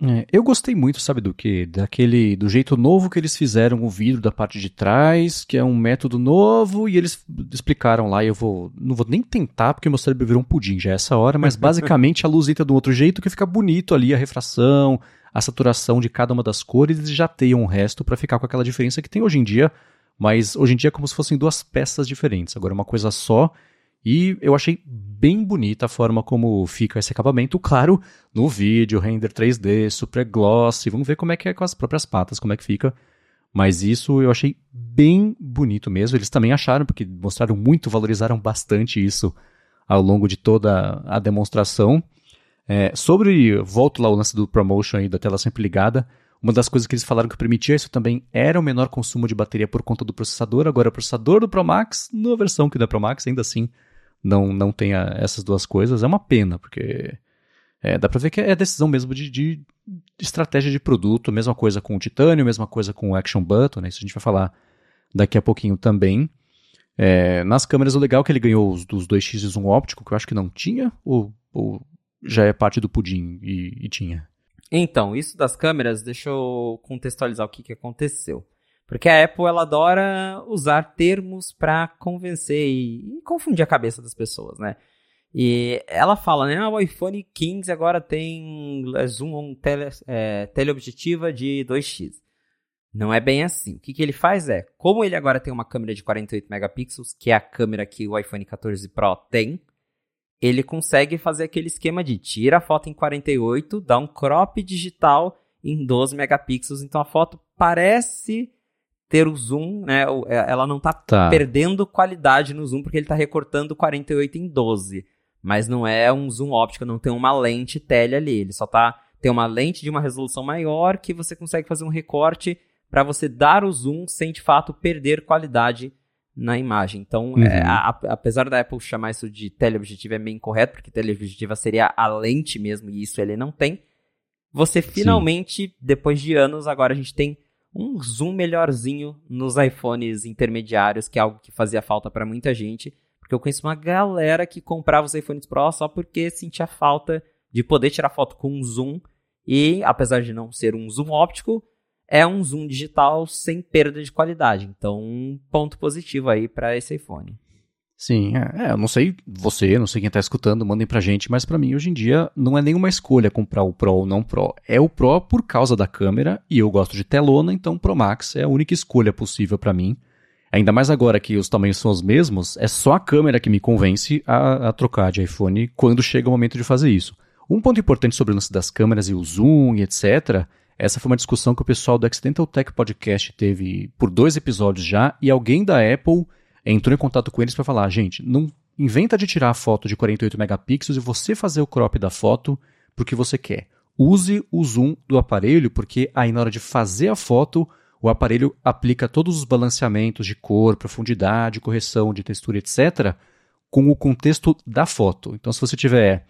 É, eu gostei muito, sabe do que? Daquele, do jeito novo que eles fizeram o vidro da parte de trás, que é um método novo, e eles explicaram lá, e eu vou, não vou nem tentar, porque meu cérebro virou um pudim já é essa hora, mas basicamente a luz entra de um outro jeito que fica bonito ali, a refração, a saturação de cada uma das cores, eles já teiam o resto para ficar com aquela diferença que tem hoje em dia, mas hoje em dia é como se fossem duas peças diferentes, agora é uma coisa só, e eu achei bem bonita a forma como fica esse acabamento, claro, no vídeo, render 3D, super glossy, vamos ver como é que é com as próprias patas, como é que fica. Mas isso eu achei bem bonito mesmo. Eles também acharam, porque mostraram muito, valorizaram bastante isso ao longo de toda a demonstração. É, sobre, volto lá o lance do promotion aí, da tela sempre ligada, uma das coisas que eles falaram que permitia isso também era o menor consumo de bateria por conta do processador. Agora, o processador do Pro Max, na versão que da Pro Max, ainda assim, não, não tenha essas duas coisas. É uma pena, porque é, dá pra ver que é decisão mesmo de, de, estratégia de produto. Mesma coisa com o Titânio, mesma coisa com o Action Button, né? Isso a gente vai falar daqui a pouquinho também. É, nas câmeras, o legal é que ele ganhou os, dos 2x e zoom óptico, que eu acho que não tinha, ou, ou já é parte do pudim e, e tinha? Então, isso das câmeras, deixa eu contextualizar o que, que aconteceu. Porque a Apple ela adora usar termos para convencer e, e, confundir a cabeça das pessoas, né? E ela fala, né? Ah, o iPhone 15 agora tem é, zoom tele, é, teleobjetiva de 2x. Não é bem assim. O que, que ele faz é, como ele agora tem uma câmera de 48 megapixels, que é a câmera que o iPhone 14 Pro tem, ele consegue fazer aquele esquema de tira a foto em 48, dá um crop digital em 12 megapixels, então a foto parece ter o zoom, né? É, ela não tá, tá, perdendo qualidade no zoom porque ele tá recortando 48 em 12. Mas não é um zoom óptico, não tem uma lente tele ali. Ele só tá. Tem uma lente de uma resolução maior que você consegue fazer um recorte para você dar o zoom sem de fato perder qualidade na imagem. Então, uhum. é, a, apesar da Apple chamar isso de teleobjetiva é meio incorreto, porque teleobjetiva seria a lente mesmo, e isso ele não tem. Você finalmente, Sim. depois de anos, agora a gente tem um zoom melhorzinho nos iPhones intermediários, que é algo que fazia falta para muita gente, porque eu conheço uma galera que comprava os iPhones Pro só porque sentia falta de poder tirar foto com um zoom e, apesar de não ser um zoom óptico, é um zoom digital sem perda de qualidade. Então, um ponto positivo aí para esse iPhone. Sim, é, é, eu não sei você, não sei quem está escutando, mandem pra gente, mas para mim hoje em dia não é nenhuma escolha comprar o Pro ou não Pro. É o Pro por causa da câmera e eu gosto de telona, então o Pro Max é a única escolha possível para mim. Ainda mais agora que os tamanhos são os mesmos, é só a câmera que me convence a, a trocar de iPhone quando chega o momento de fazer isso. Um ponto importante sobre o lance das câmeras e o zoom e etc. Essa foi uma discussão que o pessoal do Accidental Tech Podcast teve por dois episódios já e alguém da Apple entrou em contato com eles para falar, gente, não inventa de tirar a foto de 48 megapixels e você fazer o crop da foto porque você quer. Use o zoom do aparelho, porque aí na hora de fazer a foto, o aparelho aplica todos os balanceamentos de cor, profundidade, correção de textura, etc., com o contexto da foto. Então, se você tiver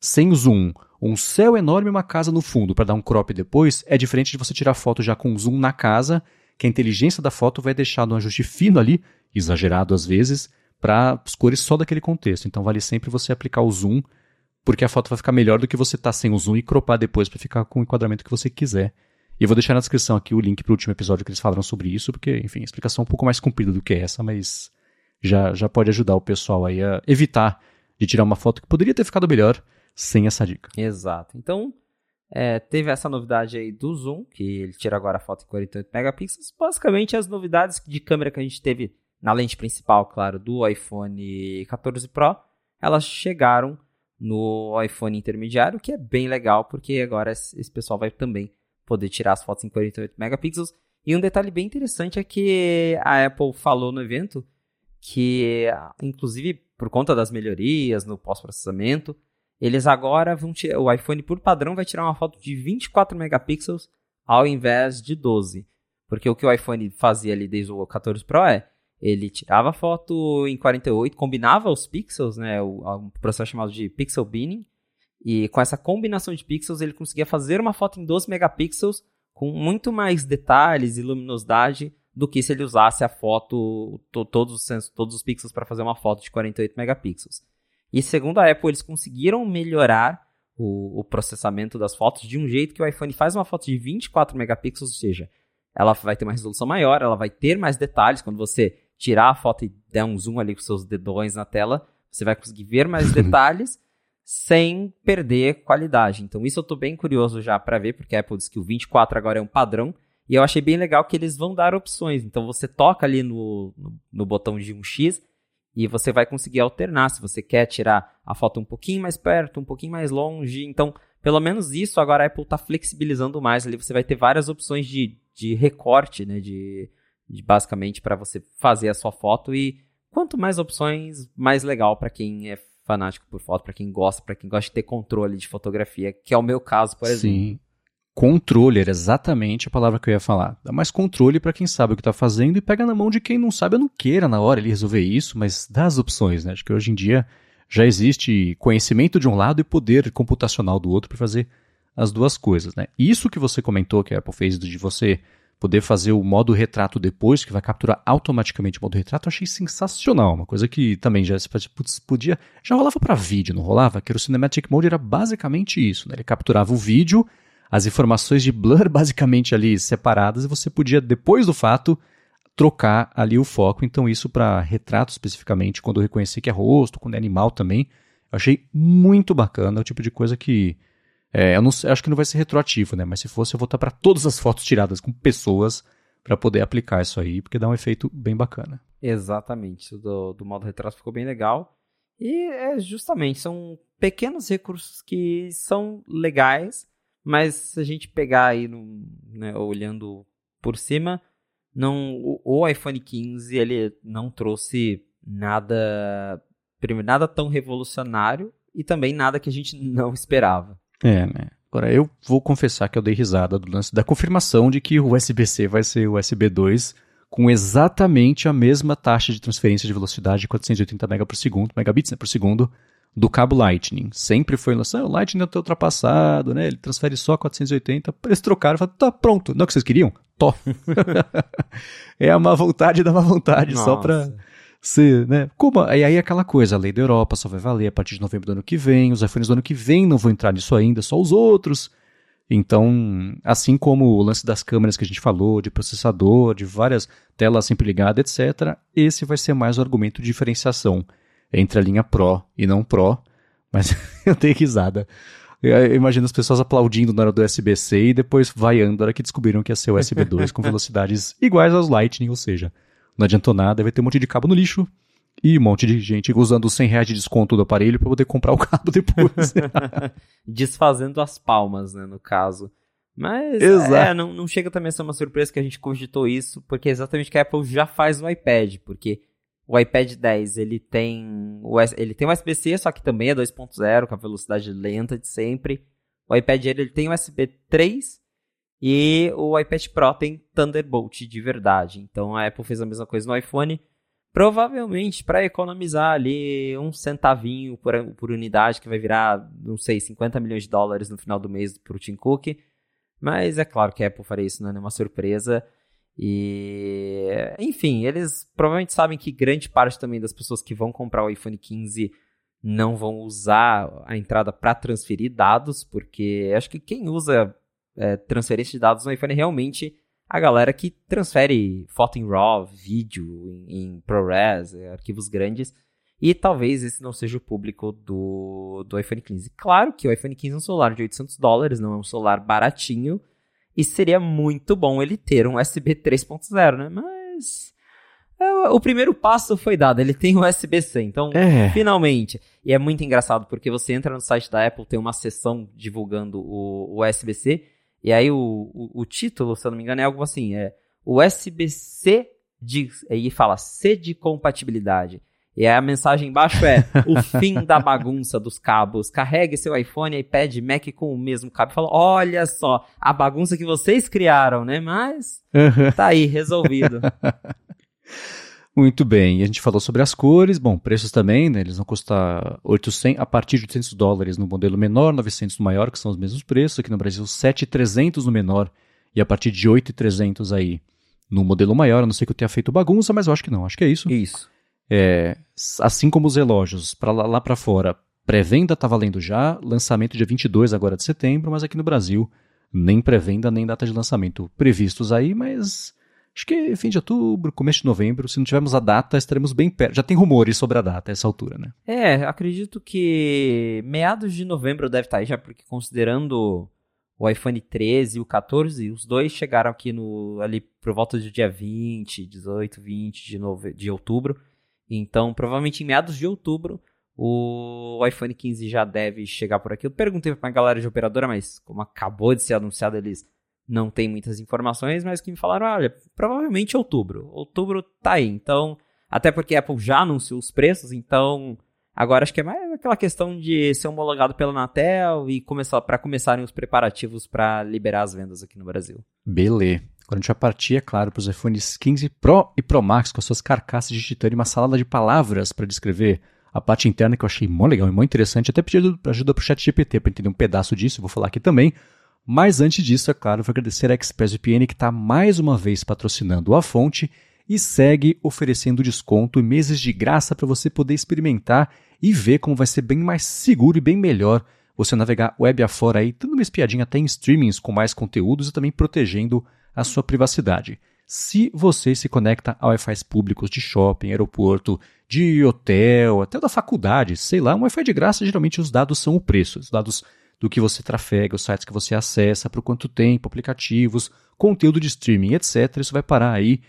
sem zoom, um céu enorme e uma casa no fundo para dar um crop depois, é diferente de você tirar foto já com zoom na casa, que a inteligência da foto vai deixar no ajuste fino ali exagerado às vezes, para as cores só daquele contexto. Então vale sempre você aplicar o zoom, porque a foto vai ficar melhor do que você estar tá sem o zoom e cropar depois para ficar com o enquadramento que você quiser. E eu vou deixar na descrição aqui o link para o último episódio que eles falaram sobre isso, porque, enfim, a explicação é um pouco mais comprida do que essa, mas já, já pode ajudar o pessoal aí a evitar de tirar uma foto que poderia ter ficado melhor sem essa dica. Exato. Então, é, teve essa novidade aí do zoom, que ele tira agora a foto em 48 megapixels. Basicamente, as novidades de câmera que a gente teve na lente principal, claro, do iPhone 14 Pro, elas chegaram no iPhone intermediário, que é bem legal, porque agora esse pessoal vai também poder tirar as fotos em 48 megapixels. E um detalhe bem interessante é que a Apple falou no evento que, inclusive por conta das melhorias no pós-processamento, eles agora vão tirar, o iPhone por padrão vai tirar uma foto de 24 megapixels ao invés de 12. Porque o que o iPhone fazia ali desde o 14 Pro é, ele tirava foto em 48, combinava os pixels, né, o, um processo chamado de pixel binning, e com essa combinação de pixels ele conseguia fazer uma foto em 12 megapixels com muito mais detalhes e luminosidade do que se ele usasse a foto, to, todos, os, todos os pixels para fazer uma foto de 48 megapixels. E segundo a Apple, eles conseguiram melhorar o, o, processamento das fotos de um jeito que o iPhone faz uma foto de 24 megapixels, ou seja, ela vai ter uma resolução maior, ela vai ter mais detalhes. Quando você tirar a foto e der um zoom ali com seus dedões na tela, você vai conseguir ver mais detalhes sem perder qualidade. Então isso eu estou bem curioso já para ver, porque a Apple diz que o 24 agora é um padrão, e eu achei bem legal que eles vão dar opções. Então você toca ali no, no, no botão de 1x e você vai conseguir alternar se você quer tirar a foto um pouquinho mais perto, um pouquinho mais longe. Então, pelo menos isso agora a Apple está flexibilizando mais. Ali você vai ter várias opções de, de recorte, né? De, de basicamente para você fazer a sua foto e quanto mais opções, mais legal para quem é fanático por foto, para quem gosta, para quem gosta de ter controle de fotografia, que é o meu caso, por exemplo. Sim. Controle era exatamente a palavra que eu ia falar. Dá mais controle para quem sabe o que está fazendo e pega na mão de quem não sabe, eu não queira na hora ele resolver isso, mas dá as opções, né? Acho que hoje em dia já existe conhecimento de um lado e poder computacional do outro para fazer as duas coisas, né? Isso que você comentou que a Apple fez de você poder fazer o modo retrato depois, que vai capturar automaticamente o modo retrato, eu achei sensacional. Uma coisa que também já podia. Já rolava para vídeo, não rolava? Que era o Cinematic Mode era basicamente isso, né? Ele capturava o vídeo as informações de blur basicamente ali separadas e você podia, depois do fato, trocar ali o foco. Então, isso para retrato especificamente, quando eu reconheci que é rosto, quando é animal também, eu achei muito bacana. É o tipo de coisa que. É, eu, não, eu acho que não vai ser retroativo, né? Mas se fosse, eu vou estar para todas as fotos tiradas com pessoas para poder aplicar isso aí, porque dá um efeito bem bacana. Exatamente. Do, do modo retrato ficou bem legal. E é justamente, são pequenos recursos que são legais mas se a gente pegar aí, no, né, olhando por cima, não, o, o, iPhone 15 ele não trouxe nada, primeiro, nada tão revolucionário e também nada que a gente não esperava. É, né? Agora, eu vou confessar que eu dei risada do lance da confirmação de que o USB-C vai ser o USB 2 com exatamente a mesma taxa de transferência de velocidade de 480 MB por segundo, megabits né, por segundo do cabo Lightning. Sempre foi lançado, o Lightning está ultrapassado, né? Ele transfere só 480. Eles trocaram falaram, tá pronto. Não é o que vocês queriam? Tó. é a má vontade da má vontade, Nossa. só para ser, né? Como, e aí aquela coisa, a lei da Europa só vai valer a partir de novembro do ano que vem, os iPhones do ano que vem não vão entrar nisso ainda, só os outros. Então, assim como o lance das câmeras que a gente falou, de processador, de várias telas sempre ligadas, etc., esse vai ser mais o argumento de diferenciação entre a linha Pro e não Pro, mas eu dei risada. Eu imagino as pessoas aplaudindo na hora do USB-C e depois vaiando na hora que descobriram que ia ser USB 2 com velocidades iguais aos Lightning, ou seja, não adiantou nada, vai ter um monte de cabo no lixo e um monte de gente usando os 100 reais de desconto do aparelho para poder comprar o cabo depois. Desfazendo as palmas, né, no caso. Mas é, não, não chega também a ser uma surpresa que a gente cogitou isso, porque é exatamente que a Apple já faz no iPad, porque o iPad 10 ele tem ele tem USB-C, só que também é 2.0 com a velocidade lenta de sempre. O iPad Air ele tem USB 3 e o iPad Pro tem Thunderbolt de verdade. Então a Apple fez a mesma coisa no iPhone, provavelmente para economizar ali um centavinho por, por unidade que vai virar, não sei, 50 milhões de dólares no final do mês para o Tim Cook. Mas é claro que a Apple faria isso, não é nenhuma surpresa. E, enfim, eles provavelmente sabem que grande parte também das pessoas que vão comprar o iPhone 15 não vão usar a entrada para transferir dados, porque acho que quem usa é, transferência de dados no iPhone é realmente a galera que transfere foto em RAW, vídeo em, em ProRes, arquivos grandes. E talvez esse não seja o público do, do iPhone 15. Claro que o iPhone 15 é um celular de 800 dólares, não é um celular baratinho. E seria muito bom ele ter um USB 3.0, né? Mas. É, o primeiro passo foi dado, ele tem o USB-C, então é. finalmente. E é muito engraçado porque você entra no site da Apple, tem uma seção divulgando o, o USB-C, e aí o, o, o, título, se eu não me engano, é algo assim: é USB-C de. Aí fala C de compatibilidade. E aí a mensagem embaixo é o fim da bagunça dos cabos. Carregue seu iPhone, iPad, Mac com o mesmo cabo. Fala, olha só, a bagunça que vocês criaram, né? Mas tá aí, resolvido. Muito bem, e a gente falou sobre as cores, bom, preços também, né, eles vão custar 800, a partir de 800 dólares no modelo menor, 900 no maior, que são os mesmos preços, aqui no Brasil 7,300 no menor e a partir de 8,300 aí no modelo maior, a não ser que eu tenha feito bagunça, mas eu acho que não, acho que é isso. Isso. É, assim como os relógios, para lá, lá para fora, pré-venda está valendo já, lançamento dia 22 agora de setembro, mas aqui no Brasil nem pré-venda nem data de lançamento previstos aí, mas acho que fim de outubro, começo de novembro, se não tivermos a data, estaremos bem perto. Já tem rumores sobre a data a essa altura, né? É, acredito que meados de novembro deve estar aí já, porque considerando o iPhone 13 e o 14, os dois chegaram aqui no ali por volta do dia 20, 18, 20 de, nove... de outubro. Então, provavelmente em meados de outubro, o iPhone 15 já deve chegar por aqui. Eu perguntei pra galera de operadora, mas como acabou de ser anunciado, eles não têm muitas informações, mas que me falaram, olha, provavelmente outubro. Outubro tá aí. Então, até porque a Apple já anunciou os preços, então agora acho que é mais aquela questão de ser homologado pela Anatel e começar para começarem os preparativos para liberar as vendas aqui no Brasil. Beleza. Agora a gente vai partir, é claro, para os iPhones 15 Pro e Pro Max com as suas carcaças de titânio e uma salada de palavras para descrever a parte interna que eu achei mó legal e mó interessante. Até pedi ajuda para o chat GPT para entender um pedaço disso, vou falar aqui também. Mas antes disso, é claro, vou agradecer a ExpressVPN que está mais uma vez patrocinando a fonte e segue oferecendo desconto e meses de graça para você poder experimentar e ver como vai ser bem mais seguro e bem melhor você navegar web afora aí, dando uma espiadinha até em streamings com mais conteúdos e também protegendo a sua privacidade. Se você se conecta a Wi-Fi públicos de shopping, aeroporto, de hotel, até da faculdade, sei lá, um Wi-Fi de graça, geralmente os dados são o preço. Os dados do que você trafega, os sites que você acessa, por quanto tempo, aplicativos, conteúdo de streaming, etc. Isso vai parar aí,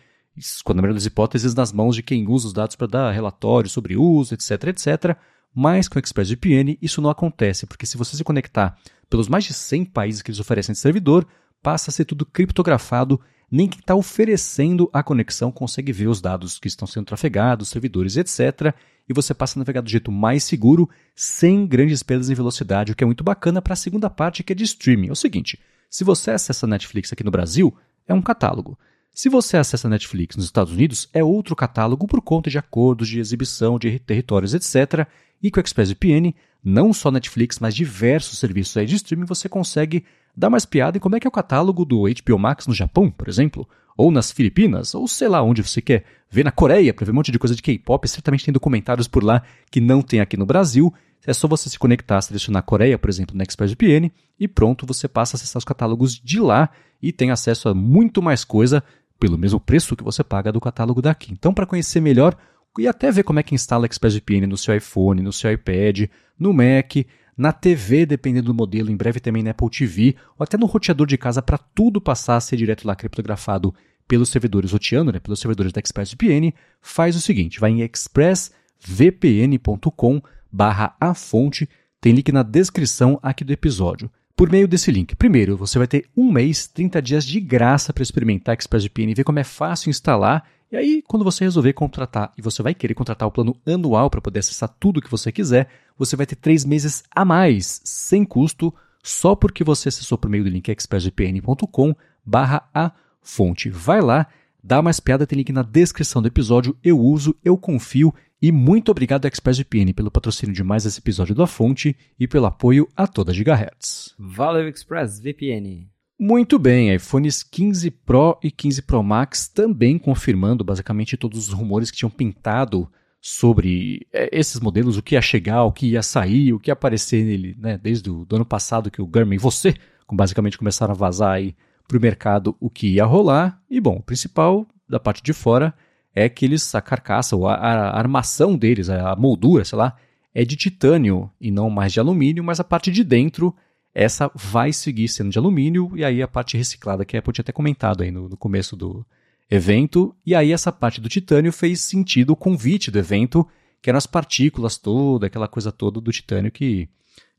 quando na maioria das hipóteses, nas mãos de quem usa os dados para dar relatório sobre uso, etc, etc. Mas com o ExpressVPN isso não acontece, porque se você se conectar pelos mais de 100 países que eles oferecem de servidor, passa a ser tudo criptografado, nem quem está oferecendo a conexão consegue ver os dados que estão sendo trafegados, servidores, etc. E você passa a navegar do jeito mais seguro, sem grandes perdas em velocidade, o que é muito bacana para a segunda parte, que é de streaming. É o seguinte: se você acessa Netflix aqui no Brasil, é um catálogo. Se você acessa Netflix nos Estados Unidos, é outro catálogo por conta de acordos de exibição de territórios, etc. E com o ExpressVPN, não só Netflix, mas diversos serviços aí de streaming, você consegue dar mais piada em como é que é o catálogo do HBO Max no Japão, por exemplo, ou nas Filipinas, ou sei lá onde você quer ver na Coreia para ver um monte de coisa de K-pop, certamente tem documentários por lá que não tem aqui no Brasil. É só você se conectar, selecionar Coreia, por exemplo, no ExpressVPN e pronto, você passa a acessar os catálogos de lá e tem acesso a muito mais coisa pelo mesmo preço que você paga do catálogo daqui. Então, para conhecer melhor e até ver como é que instala ExpressVPN no seu iPhone, no seu iPad, no Mac, na TV, dependendo do modelo, em breve também na Apple TV, ou até no roteador de casa para tudo passar a ser direto lá criptografado pelos servidores roteando, né, pelos servidores da ExpressVPN, faz o seguinte, vai em expressvpn.com barra a fonte, tem link na descrição aqui do episódio. Por meio desse link, primeiro, você vai ter um mês, 30 dias de graça para experimentar ExpressVPN e ver como é fácil instalar e aí, quando você resolver contratar e você vai querer contratar o plano anual para poder acessar tudo que você quiser, você vai ter três meses a mais, sem custo, só porque você acessou por meio do link expressvpn.com barra a fonte. Vai lá, dá mais piada, tem link na descrição do episódio, eu uso, eu confio e muito obrigado ExpressVPN pelo patrocínio de mais esse episódio da Fonte e pelo apoio a toda Gigahertz. Valeu ExpressVPN! Muito bem, iPhones 15 Pro e 15 Pro Max também confirmando basicamente todos os rumores que tinham pintado sobre é, esses modelos, o que ia chegar, o que ia sair, o que ia aparecer nele, né, desde o ano passado que o Garmin e você basicamente começaram a vazar aí para o mercado o que ia rolar. E bom, o principal da parte de fora é que eles, a carcaça, a, a armação deles, a moldura, sei lá, é de titânio e não mais de alumínio, mas a parte de dentro, essa vai seguir sendo de alumínio, e aí a parte reciclada, que a Apple tinha até comentado aí no, no começo do evento, e aí essa parte do titânio fez sentido o convite do evento, que eram as partículas toda, aquela coisa toda do titânio que,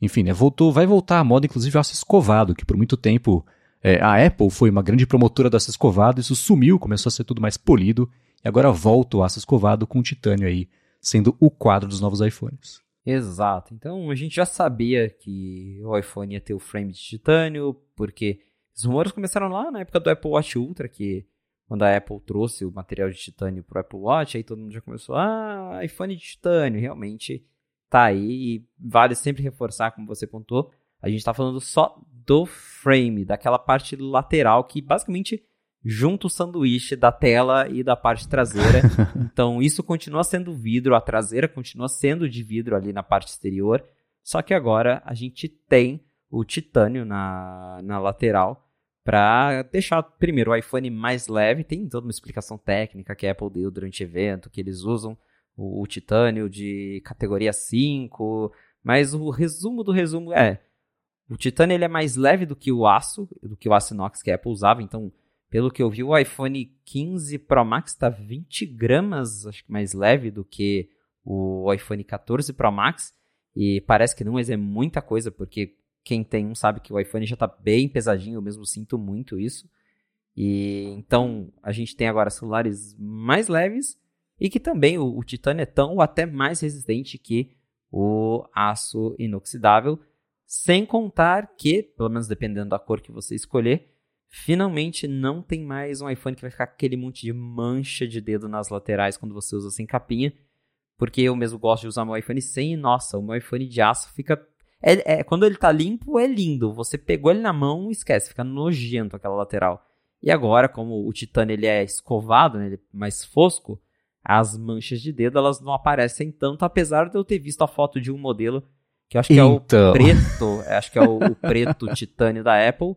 enfim, né, voltou, vai voltar à moda, inclusive, o aço escovado, que por muito tempo é, a Apple foi uma grande promotora do aço escovado, isso sumiu, começou a ser tudo mais polido, e agora volta o aço escovado com o titânio aí, sendo o quadro dos novos iPhones. Exato. Então a gente já sabia que o iPhone ia ter o frame de titânio, porque os rumores começaram lá na época do Apple Watch Ultra, que quando a Apple trouxe o material de titânio para o Apple Watch, aí todo mundo já começou, ah, iPhone de titânio, realmente tá aí e vale sempre reforçar, como você pontuou, a gente está falando só do frame, daquela parte lateral que basicamente junto o sanduíche da tela e da parte traseira. então isso continua sendo vidro, a traseira continua sendo de vidro ali na parte exterior, só que agora a gente tem o titânio na, na lateral para deixar primeiro o iPhone mais leve. Tem toda uma explicação técnica que a Apple deu durante o evento, que eles usam o, o titânio de categoria 5, mas o resumo do resumo é o titânio ele é mais leve do que o aço, do que o aço inox que a Apple usava, então pelo que eu vi, o iPhone 15 Pro Max está 20 gramas acho que mais leve do que o iPhone 14 Pro Max. E parece que não, mas é muita coisa, porque quem tem um sabe que o iPhone já está bem pesadinho, eu mesmo sinto muito isso. E então a gente tem agora celulares mais leves e que também o, o titânio é tão ou até mais resistente que o aço inoxidável, sem contar que, pelo menos dependendo da cor que você escolher, Finalmente não tem mais um iPhone que vai ficar aquele monte de mancha de dedo nas laterais quando você usa sem capinha. Porque eu mesmo gosto de usar meu iPhone sem e nossa, o meu iPhone de aço fica. É, é, quando ele tá limpo, é lindo. Você pegou ele na mão, esquece, fica nojento aquela lateral. E agora, como o titânio ele é escovado, né, ele é mais fosco, as manchas de dedo elas não aparecem tanto, apesar de eu ter visto a foto de um modelo que eu acho que então. é o então. preto, acho que é o, o preto titânio da Apple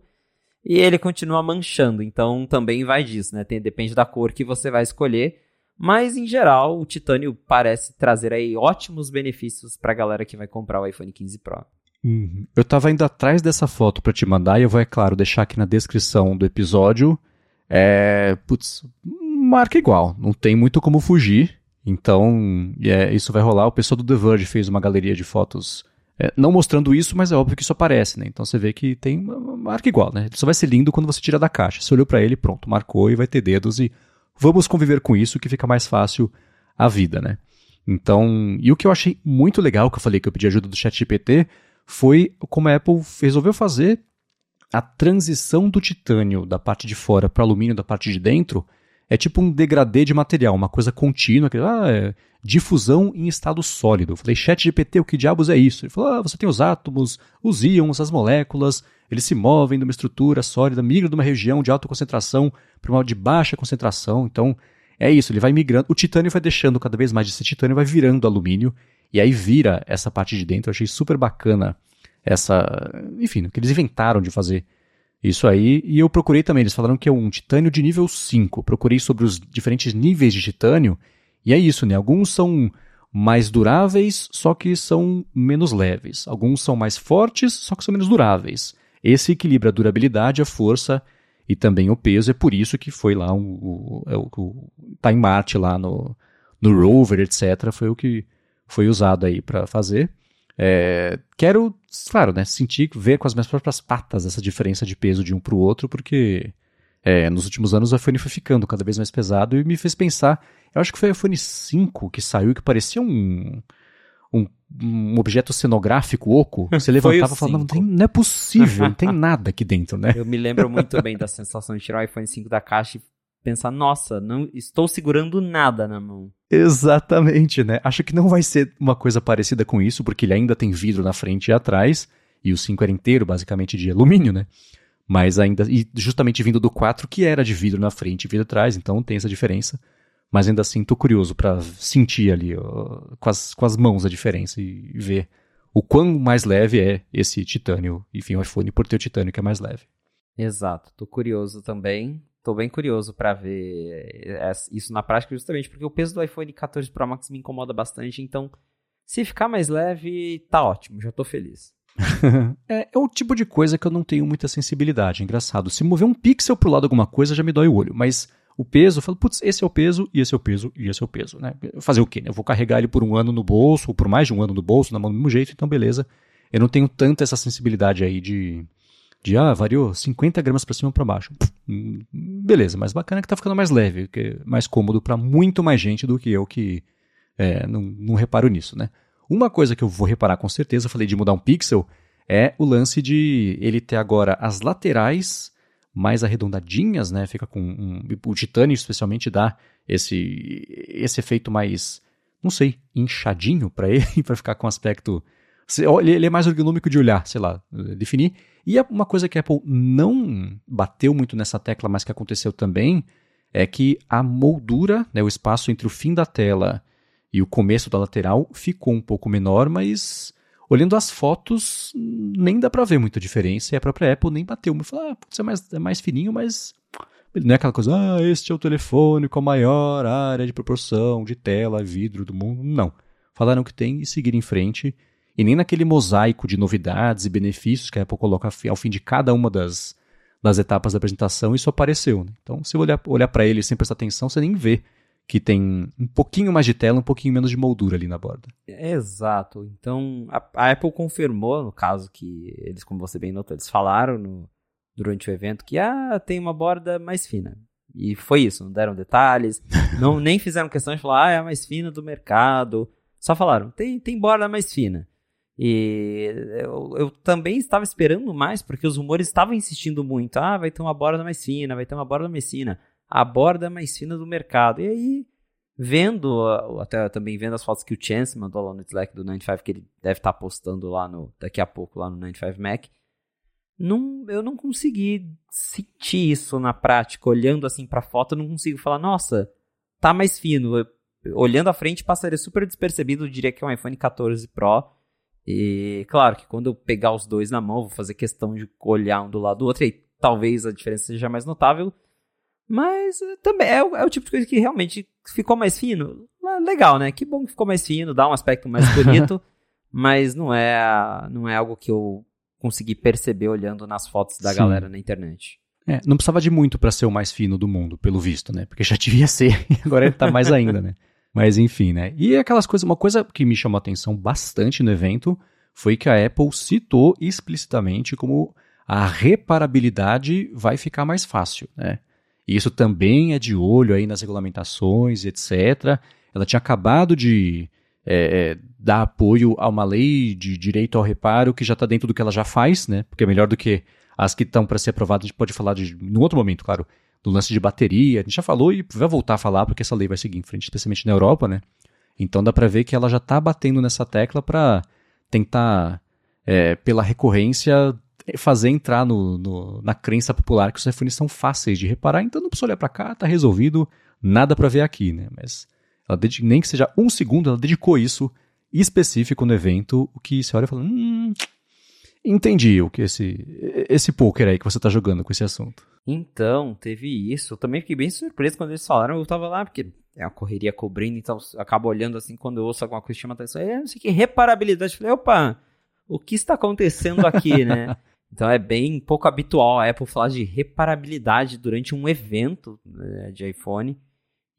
e ele continua manchando, então também vai disso, né? Tem, depende da cor que você vai escolher. Mas em geral, o titânio parece trazer aí ótimos benefícios para a galera que vai comprar o iPhone 15 Pro. Uhum. Eu estava indo atrás dessa foto para te mandar e eu vou, é claro, deixar aqui na descrição do episódio. É, putz, marca igual, não tem muito como fugir. Então, é, isso vai rolar. O pessoal do The Verge fez uma galeria de fotos é, não mostrando isso, mas é óbvio que isso aparece, né? Então você vê que tem uma marca igual, né? Ele só vai ser lindo quando você tira da caixa. Você olhou para ele, pronto, marcou e vai ter dedos e vamos conviver com isso que fica mais fácil a vida, né? Então, e o que eu achei muito legal, que eu falei que eu pedi ajuda do ChatGPT, foi como a Apple resolveu fazer a transição do titânio da parte de fora para alumínio da parte de dentro é tipo um degradê de material, uma coisa contínua, que ah, é difusão em estado sólido. Eu falei, chat GPT, o que diabos é isso? Ele falou, ah, você tem os átomos, os íons, as moléculas, eles se movem de uma estrutura sólida, migram de uma região de alta concentração para uma de baixa concentração. Então, é isso, ele vai migrando. O titânio vai deixando cada vez mais de ser titânio, vai virando alumínio, e aí vira essa parte de dentro. Eu achei super bacana essa. Enfim, o que eles inventaram de fazer isso aí, e eu procurei também, eles falaram que é um titânio de nível 5. Procurei sobre os diferentes níveis de titânio, e é isso, né? Alguns são mais duráveis, só que são menos leves. Alguns são mais fortes, só que são menos duráveis. Esse equilibra a durabilidade, a força e também o peso. É por isso que foi lá um, o, é o, o, tá em Marte lá no, no rover, etc. Foi o que foi usado aí para fazer. É, quero, claro, né, sentir, ver com as minhas próprias patas essa diferença de peso de um para o outro, porque é, nos últimos anos o iPhone foi ficando cada vez mais pesado e me fez pensar. Eu acho que foi o iPhone 5 que saiu que parecia um, um, um objeto cenográfico oco. Você levantava e falava, não, tem, não é possível, não tem nada aqui dentro, né? Eu me lembro muito bem da sensação de tirar o iPhone 5 da caixa e pensar, nossa, não estou segurando nada na mão. Exatamente, né? Acho que não vai ser uma coisa parecida com isso, porque ele ainda tem vidro na frente e atrás, e o 5 era inteiro, basicamente, de alumínio, né? Mas ainda, e justamente vindo do 4, que era de vidro na frente e vidro atrás, então tem essa diferença. Mas ainda assim, tô curioso para sentir ali ó, com, as, com as mãos a diferença e ver o quão mais leve é esse titânio, enfim, o iPhone por ter o titânio que é mais leve. Exato, tô curioso também tô bem curioso para ver isso na prática, justamente porque o peso do iPhone 14 Pro Max me incomoda bastante, então se ficar mais leve, tá ótimo, já tô feliz. é, é o tipo de coisa que eu não tenho muita sensibilidade, engraçado. Se mover um pixel pro lado de alguma coisa já me dói o olho, mas o peso, eu falo, putz, esse é o peso, e esse é o peso, e esse é o peso, né? Fazer o quê? Eu vou carregar ele por um ano no bolso, ou por mais de um ano no bolso, na mão do mesmo jeito, então beleza. Eu não tenho tanta essa sensibilidade aí de, de ah, variou 50 gramas para cima ou para baixo. Beleza, mas bacana que tá ficando mais leve, é mais cômodo para muito mais gente do que eu que é, não, não reparo nisso, né? Uma coisa que eu vou reparar com certeza, eu falei de mudar um pixel, é o lance de ele ter agora as laterais mais arredondadinhas, né? Fica com um, o titânio especialmente dá esse esse efeito mais, não sei, inchadinho para ele, para ficar com aspecto ele é mais ergonômico de olhar, sei lá, definir. E uma coisa que a Apple não bateu muito nessa tecla, mas que aconteceu também, é que a moldura, né, o espaço entre o fim da tela e o começo da lateral ficou um pouco menor, mas olhando as fotos, nem dá para ver muita diferença. E a própria Apple nem bateu. Me falou, ah, putz, é mais, é mais fininho, mas não é aquela coisa, ah, este é o telefone com a maior área de proporção de tela, vidro do mundo. Não. Falaram que tem e seguir em frente. E nem naquele mosaico de novidades e benefícios que a Apple coloca ao fim de cada uma das, das etapas da apresentação, isso apareceu. Né? Então, se olhar, olhar para ele sem prestar atenção, você nem vê que tem um pouquinho mais de tela, um pouquinho menos de moldura ali na borda. Exato. Então, a, a Apple confirmou, no caso que eles, como você bem notou, eles falaram no, durante o evento que ah, tem uma borda mais fina. E foi isso, não deram detalhes, não nem fizeram questão de falar, ah, é a mais fina do mercado. Só falaram, tem, tem borda mais fina. E eu, eu, também estava esperando mais, porque os rumores estavam insistindo muito. Ah, vai ter uma borda mais fina, vai ter uma borda mais fina a borda mais fina do mercado. E aí, vendo, até também vendo as fotos que o Chance mandou lá no Slack do 95, que ele deve estar tá postando lá no, daqui a pouco lá no 95 Mac, não, eu não consegui sentir isso na prática. Olhando assim pra foto, eu não consigo falar, nossa, tá mais fino. Eu, olhando à frente, passaria super despercebido, eu diria que é um iPhone 14 Pro. E claro que quando eu pegar os dois na mão, vou fazer questão de olhar um do lado do outro, e aí talvez a diferença seja mais notável. Mas também é, é, o tipo de coisa que realmente ficou mais fino. Legal, né? Que bom que ficou mais fino, dá um aspecto mais bonito, mas não é, não é algo que eu consegui perceber olhando nas fotos da Sim. galera na internet. É, não precisava de muito para ser o mais fino do mundo, pelo visto, né? Porque já devia ser, e agora ele tá mais ainda, né? Mas enfim, né? E aquelas coisas, uma coisa que me chamou a atenção bastante no evento foi que a Apple citou explicitamente como a reparabilidade vai ficar mais fácil, né? E isso também é de olho aí nas regulamentações, etc. Ela tinha acabado de é, é, dar apoio a uma lei de direito ao reparo que já está dentro do que ela já faz, né? Porque é melhor do que as que estão para ser aprovadas. A gente pode falar de, num outro momento, claro, do lance de bateria. A gente já falou e vai voltar a falar porque essa lei vai seguir em frente, especialmente na Europa, né? Então dá para ver que ela já está batendo nessa tecla para tentar, é, pela recorrência, fazer entrar no, no, na crença popular que os iPhones são fáceis de reparar, então não precisa olhar para cá, tá resolvido, nada para ver aqui, né? Mas ela nem que seja um segundo, ela dedicou isso específico no evento, o que você olha e fala, hum, entendi o que esse esse poker aí que você tá jogando com esse assunto. Então, teve isso. Eu também fiquei bem surpreso quando eles falaram, eu tava lá, porque é uma correria cobrindo, então eu acabo olhando assim quando eu ouço alguma coisa que chama atenção. É, não sei que, reparabilidade. Eu falei, opa, o que está acontecendo aqui, né? Então é bem pouco habitual a Apple falar de reparabilidade durante um evento né, de iPhone.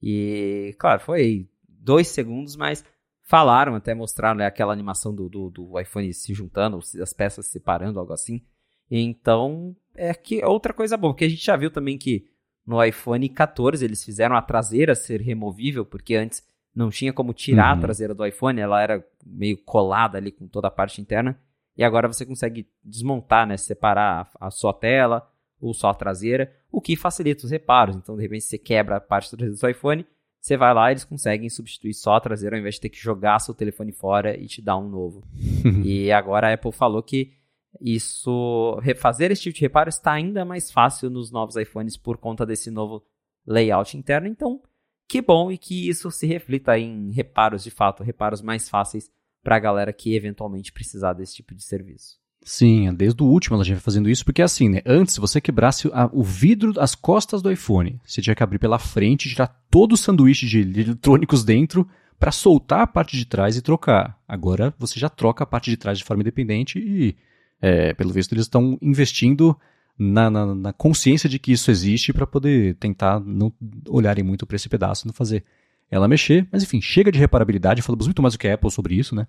E, claro, foi dois segundos, mas falaram, até mostraram né, aquela animação do, do, do, iPhone se juntando, as peças se separando, algo assim. Então, é que outra coisa boa, porque a gente já viu também que no iPhone 14 eles fizeram a traseira ser removível, porque antes não tinha como tirar uhum. a traseira do iPhone, ela era meio colada ali com toda a parte interna. E agora você consegue desmontar, né, separar a, sua tela ou só a traseira, o que facilita os reparos. Então, de repente, você quebra a parte traseira do seu iPhone, você vai lá e eles conseguem substituir só a traseira ao invés de ter que jogar seu telefone fora e te dar um novo. e agora a Apple falou que isso, refazer esse tipo de reparo está ainda mais fácil nos novos iPhones por conta desse novo layout interno. Então, que bom e que isso se reflita em reparos de fato, reparos mais fáceis para a galera que eventualmente precisar desse tipo de serviço. Sim, desde o último ela já vem fazendo isso, porque assim, né? Antes, você quebrasse a, o vidro, as costas do iPhone, você tinha que abrir pela frente, tirar todo o sanduíche de eletrônicos dentro para soltar a parte de trás e trocar. Agora você já troca a parte de trás de forma independente e, é, pelo visto, eles estão investindo na, na, na, consciência de que isso existe para poder tentar não olharem muito para esse pedaço e não fazer ela mexer. Mas enfim, chega de reparabilidade, falamos muito mais do que a Apple sobre isso, né?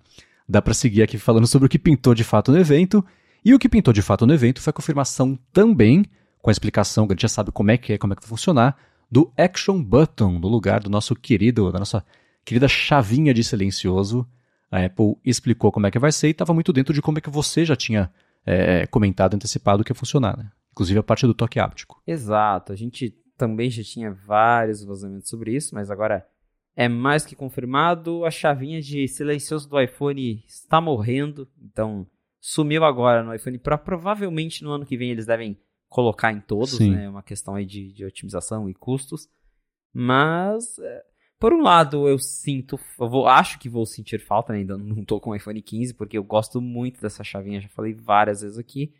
Dá para seguir aqui falando sobre o que pintou de fato no evento. E o que pintou de fato no evento foi a confirmação também, com a explicação que a gente já sabe como é que é, como é que vai funcionar, do Action Button, no lugar do nosso querido, da nossa querida chavinha de silencioso. A Apple explicou como é que vai ser e estava muito dentro de como é que você já tinha é, comentado, antecipado que ia funcionar, né? Inclusive a parte do toque áptico. Exato. A gente também já tinha vários vazamentos sobre isso, mas agora é mais que confirmado. A chavinha de silencioso do iPhone está morrendo, então sumiu agora no iPhone Pro. Provavelmente no ano que vem eles devem colocar em todos, Sim. né? É uma questão aí de, de otimização e custos. Mas, é, por um lado, eu sinto, eu vou, acho que vou sentir falta, né? ainda não tô com o iPhone 15, porque eu gosto muito dessa chavinha, já falei várias vezes aqui.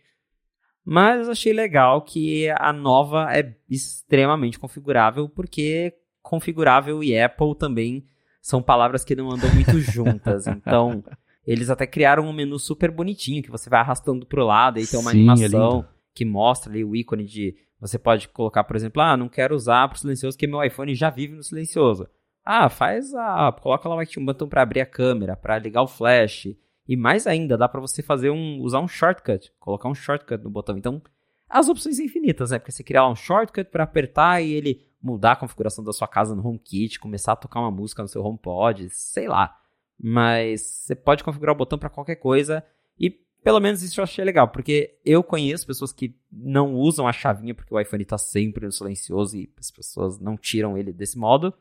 Mas achei legal que a nova é extremamente configurável, porque configurável e Apple também são palavras que não andam muito juntas. Então, eles até criaram um menu super bonitinho que você vai arrastando pro lado e tem uma Sim, é animação é que mostra ali o ícone de. Você pode colocar, por exemplo, ah, não quero usar pro silencioso porque meu iPhone já vive no silencioso. Ah, faz a. Coloca lá um botão para abrir a câmera, para ligar o flash. E mais ainda, dá para você fazer um. usar um shortcut, colocar um shortcut no botão. Então, as opções infinitas, né? Porque você criar um shortcut para apertar e ele mudar a configuração da sua casa no HomeKit, começar a tocar uma música no seu HomePod, sei lá. Mas você pode configurar o botão para qualquer coisa e pelo menos isso eu achei legal, porque eu conheço pessoas que não usam a chavinha porque o iPhone está sempre no silencioso e as pessoas não tiram ele desse modo.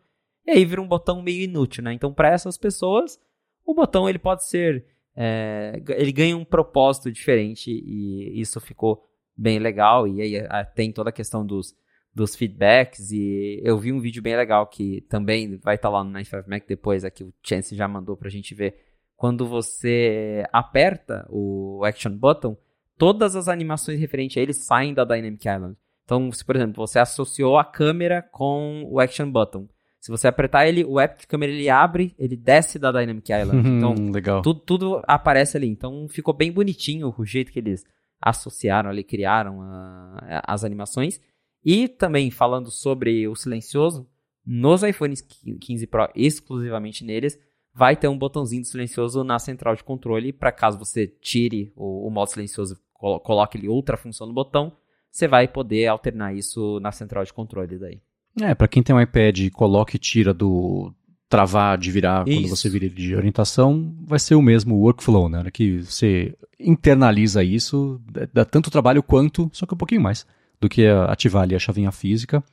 E aí vira um botão meio inútil, né? Então, para essas pessoas, o botão ele pode ser. É, ele ganha um propósito diferente e isso ficou bem legal. E aí tem toda a questão dos dos feedbacks e eu vi um vídeo bem legal que também vai estar tá lá no 95 Mac depois, aqui o Chance já mandou pra gente ver. Quando você aperta o Action Button, todas as animações referentes a ele saem da Dynamic Island. Então, se por exemplo, você associou a câmera com o Action Button, se você apertar ele, o app de câmera ele abre, ele desce da Dynamic Island. Então, legal. Tudo, tudo aparece ali. Então, ficou bem bonitinho o jeito que eles associaram ali, criaram a, as animações. E também falando sobre o silencioso, nos iPhones 15 Pro, exclusivamente neles, vai ter um botãozinho do silencioso na central de controle para caso você tire o, o modo silencioso, colo coloque ele outra função no botão, você vai poder alternar isso na central de controle daí. É, para quem tem um iPad, coloque e tira do travar de virar isso. quando você vira de orientação, vai ser o mesmo workflow, né? Que você internaliza isso, dá tanto trabalho quanto, só que um pouquinho mais do que ativar ali a chavinha física.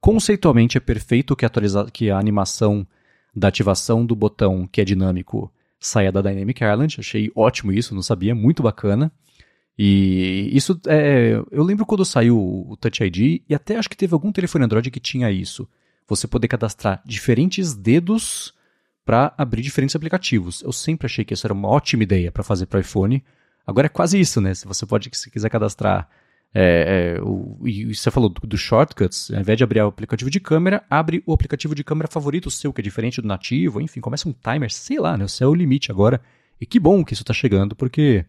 Conceitualmente é perfeito que, atualiza, que a animação da ativação do botão que é dinâmico saia da Dynamic Island. Achei ótimo isso, não sabia, muito bacana. E isso é. Eu lembro quando saiu o Touch ID, e até acho que teve algum telefone Android que tinha isso. Você poder cadastrar diferentes dedos para abrir diferentes aplicativos. Eu sempre achei que isso era uma ótima ideia para fazer para iPhone. Agora é quase isso, né? Se você pode, se quiser cadastrar é, é, o, e você falou dos do shortcuts, ao invés de abrir o aplicativo de câmera, abre o aplicativo de câmera favorito seu, que é diferente do nativo, enfim, começa um timer, sei lá, né? O é o limite agora. E que bom que isso está chegando, porque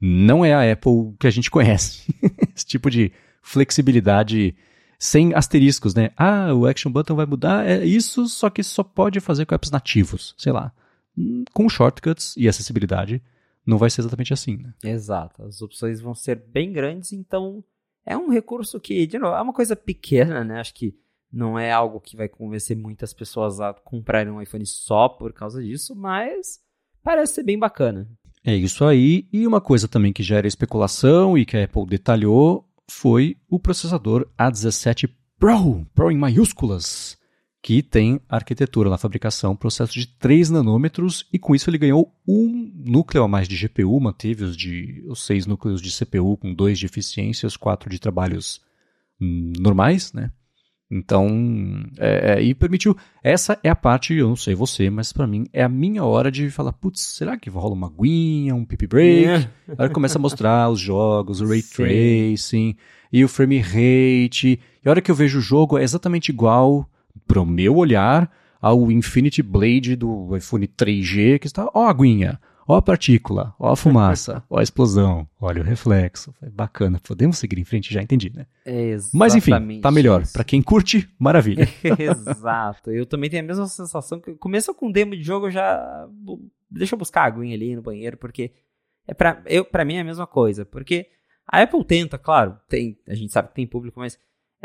não é a Apple que a gente conhece. Esse tipo de flexibilidade sem asteriscos, né? Ah, o Action Button vai mudar, é isso, só que só pode fazer com apps nativos, sei lá. Com shortcuts e acessibilidade não vai ser exatamente assim, né? Exato. As opções vão ser bem grandes, então é um recurso que, de novo, é uma coisa pequena, né? Acho que não é algo que vai convencer muitas pessoas a comprarem um iPhone só por causa disso, mas parece ser bem bacana. É isso aí. E uma coisa também que gera especulação e que a Apple detalhou foi o processador A17 Pro, Pro em maiúsculas, que tem arquitetura na fabricação, processo de 3 nanômetros, e com isso ele ganhou um núcleo a mais de GPU, manteve os, de, os seis núcleos de CPU com dois de eficiências, quatro de trabalhos normais, né? Então, é, é, e permitiu. Essa é a parte, eu não sei você, mas para mim é a minha hora de falar: putz, será que rola uma aguinha, um pip break? É. Aí começa a mostrar os jogos, o ray Sim. tracing e o frame rate. E a hora que eu vejo o jogo é exatamente igual, pro meu olhar, ao Infinity Blade do iPhone 3G, que está, ó, a aguinha. Ó a partícula, ó a fumaça, ó a explosão, olha o reflexo. Bacana, podemos seguir em frente já, entendi, né? Exatamente Mas enfim, tá melhor. Para quem curte, maravilha. Exato. Eu também tenho a mesma sensação que começa com demo de jogo, eu já deixa eu buscar a aguinha ali no banheiro, porque é para eu para mim é a mesma coisa, porque a Apple tenta, claro, tem, a gente sabe que tem público, mas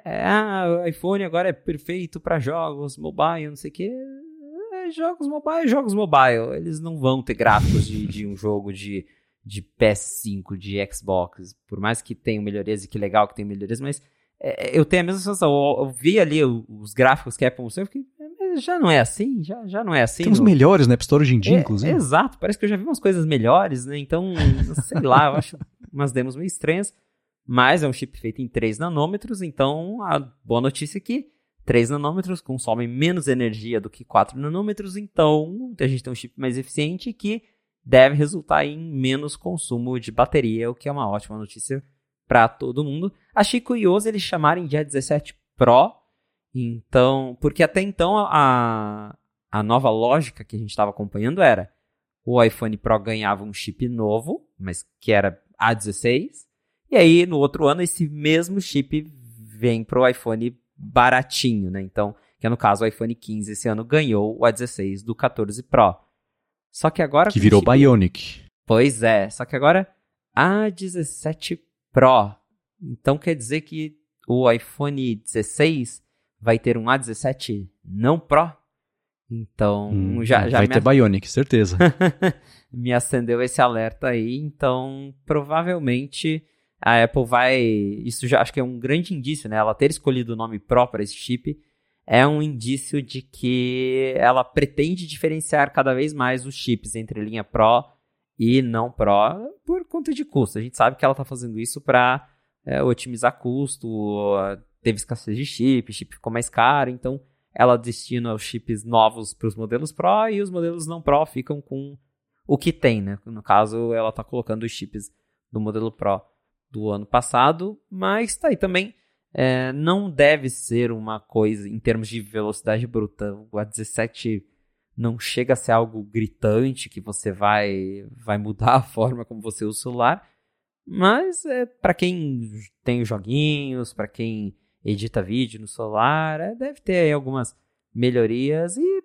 é, ah, o iPhone agora é perfeito para jogos, mobile, não sei o quê jogos mobile, jogos mobile. Eles não vão ter gráficos de, de um jogo de, de PS5, de Xbox. Por mais que tenham melhorias e que legal que tenha melhorias, mas é, eu tenho a mesma sensação. Eu, eu vi ali os gráficos que a Apple mostrou, eu fiquei, já não é assim, já, já não é assim. Tem uns melhores na App Store hoje em dia, é, inclusive. exato, parece que eu já vi umas coisas melhores, né? Então, sei lá, eu acho umas demos meio estranhas. Mas é um chip feito em 3 nanômetros, então a boa notícia é que 3 nanômetros consomem menos energia do que 4 nanômetros, então a gente tem um chip mais eficiente que deve resultar em menos consumo de bateria, o que é uma ótima notícia para todo mundo. Achei curioso eles chamarem de A17 Pro, então, porque até então a, a nova lógica que a gente estava acompanhando era o iPhone Pro ganhava um chip novo, mas que era A16, e aí no outro ano esse mesmo chip vem para o iPhone baratinho, né? Então, que é no caso o iPhone 15 esse ano ganhou o A16 do 14 Pro. Só que agora que virou. Bionic. Pois é, só que agora A17 Pro. Então quer dizer que o iPhone 16 vai ter um A17 não Pro? Então, hum, já, já vai ter Bionic, certeza. me acendeu esse alerta aí, então provavelmente a Apple vai. Isso já acho que é um grande indício, né? Ela ter escolhido o nome Pro para esse chip é um indício de que ela pretende diferenciar cada vez mais os chips entre linha Pro e não Pro por conta de custo. A gente sabe que ela está fazendo isso para é, otimizar custo, teve escassez de chip, chip ficou mais caro, então ela destina os chips novos para os modelos Pro e os modelos não Pro ficam com o que tem, né? No caso, ela está colocando os chips do modelo Pro do ano passado, mas tá aí também. É, não deve ser uma coisa em termos de velocidade bruta. O A17 não chega a ser algo gritante que você vai vai mudar a forma como você usa o celular, mas é para quem tem os joguinhos, para quem edita vídeo no celular, é, deve ter aí algumas melhorias e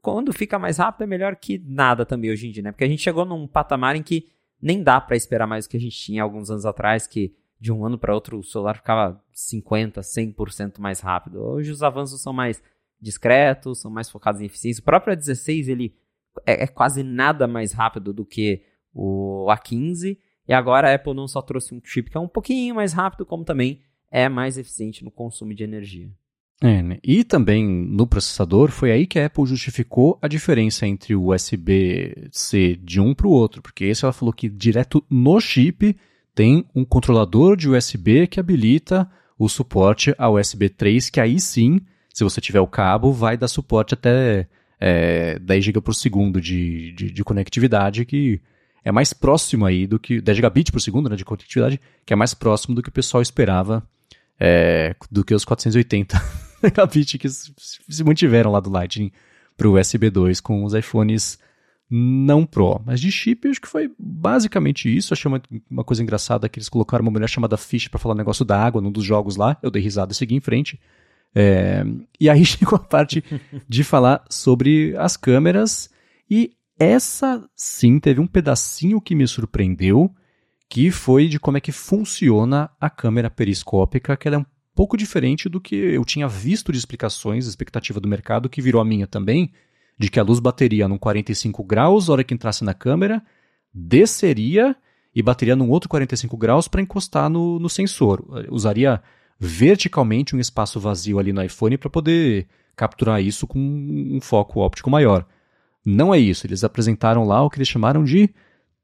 quando fica mais rápido é melhor que nada também hoje em dia, né? Porque a gente chegou num patamar em que nem dá para esperar mais do que a gente tinha alguns anos atrás, que de um ano para outro o celular ficava 50, 100% mais rápido. Hoje os avanços são mais discretos, são mais focados em eficiência. O próprio A16 ele é, é quase nada mais rápido do que o A15. E agora a Apple não só trouxe um chip que é um pouquinho mais rápido, como também é mais eficiente no consumo de energia. É, né? E também no processador, foi aí que a Apple justificou a diferença entre o USB-C de um para o outro, porque esse ela falou que direto no chip tem um controlador de USB que habilita o suporte ao USB 3, que aí sim, se você tiver o cabo, vai dar suporte até é, 10 GB por segundo de, de, de, conectividade, que é mais próximo aí do que 10 gigabits por segundo né, de conectividade, que é mais próximo do que o pessoal esperava é, do que os 480 megabits que se mantiveram lá do Lightning para o USB 2 com os iPhones não Pro. Mas de chip, acho que foi basicamente isso. Achei uma, uma coisa engraçada que eles colocaram uma mulher chamada Fish para falar negócio da água num dos jogos lá. Eu dei risada e segui em frente. É, e aí chegou a parte de falar sobre as câmeras. E essa sim teve um pedacinho que me surpreendeu, que foi de como é que funciona a câmera periscópica, que ela é um pouco diferente do que eu tinha visto de explicações, expectativa do mercado, que virou a minha também, de que a luz bateria num 45 graus, a hora que entrasse na câmera, desceria e bateria num outro 45 graus para encostar no, no sensor. Usaria verticalmente um espaço vazio ali no iPhone para poder capturar isso com um foco óptico maior. Não é isso, eles apresentaram lá o que eles chamaram de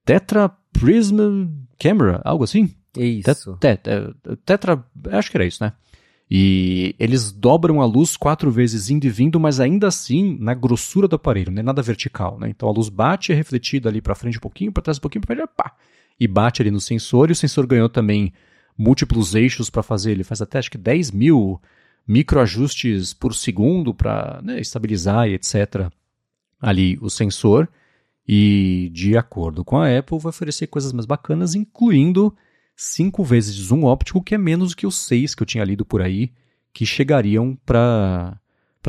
Tetra Prism Camera, algo assim? Isso. Tet, tet, tetra, acho que era isso, né? E eles dobram a luz quatro vezes indo e vindo, mas ainda assim na grossura do aparelho, não é nada vertical, né? Então a luz bate, é refletida ali para frente um pouquinho, para trás um pouquinho, para frente, pá, e bate ali no sensor. E o sensor ganhou também múltiplos eixos para fazer, ele faz até acho que 10 mil microajustes por segundo para né, estabilizar e etc. ali o sensor. E de acordo com a Apple, vai oferecer coisas mais bacanas, incluindo cinco vezes de zoom óptico, que é menos que os seis que eu tinha lido por aí, que chegariam para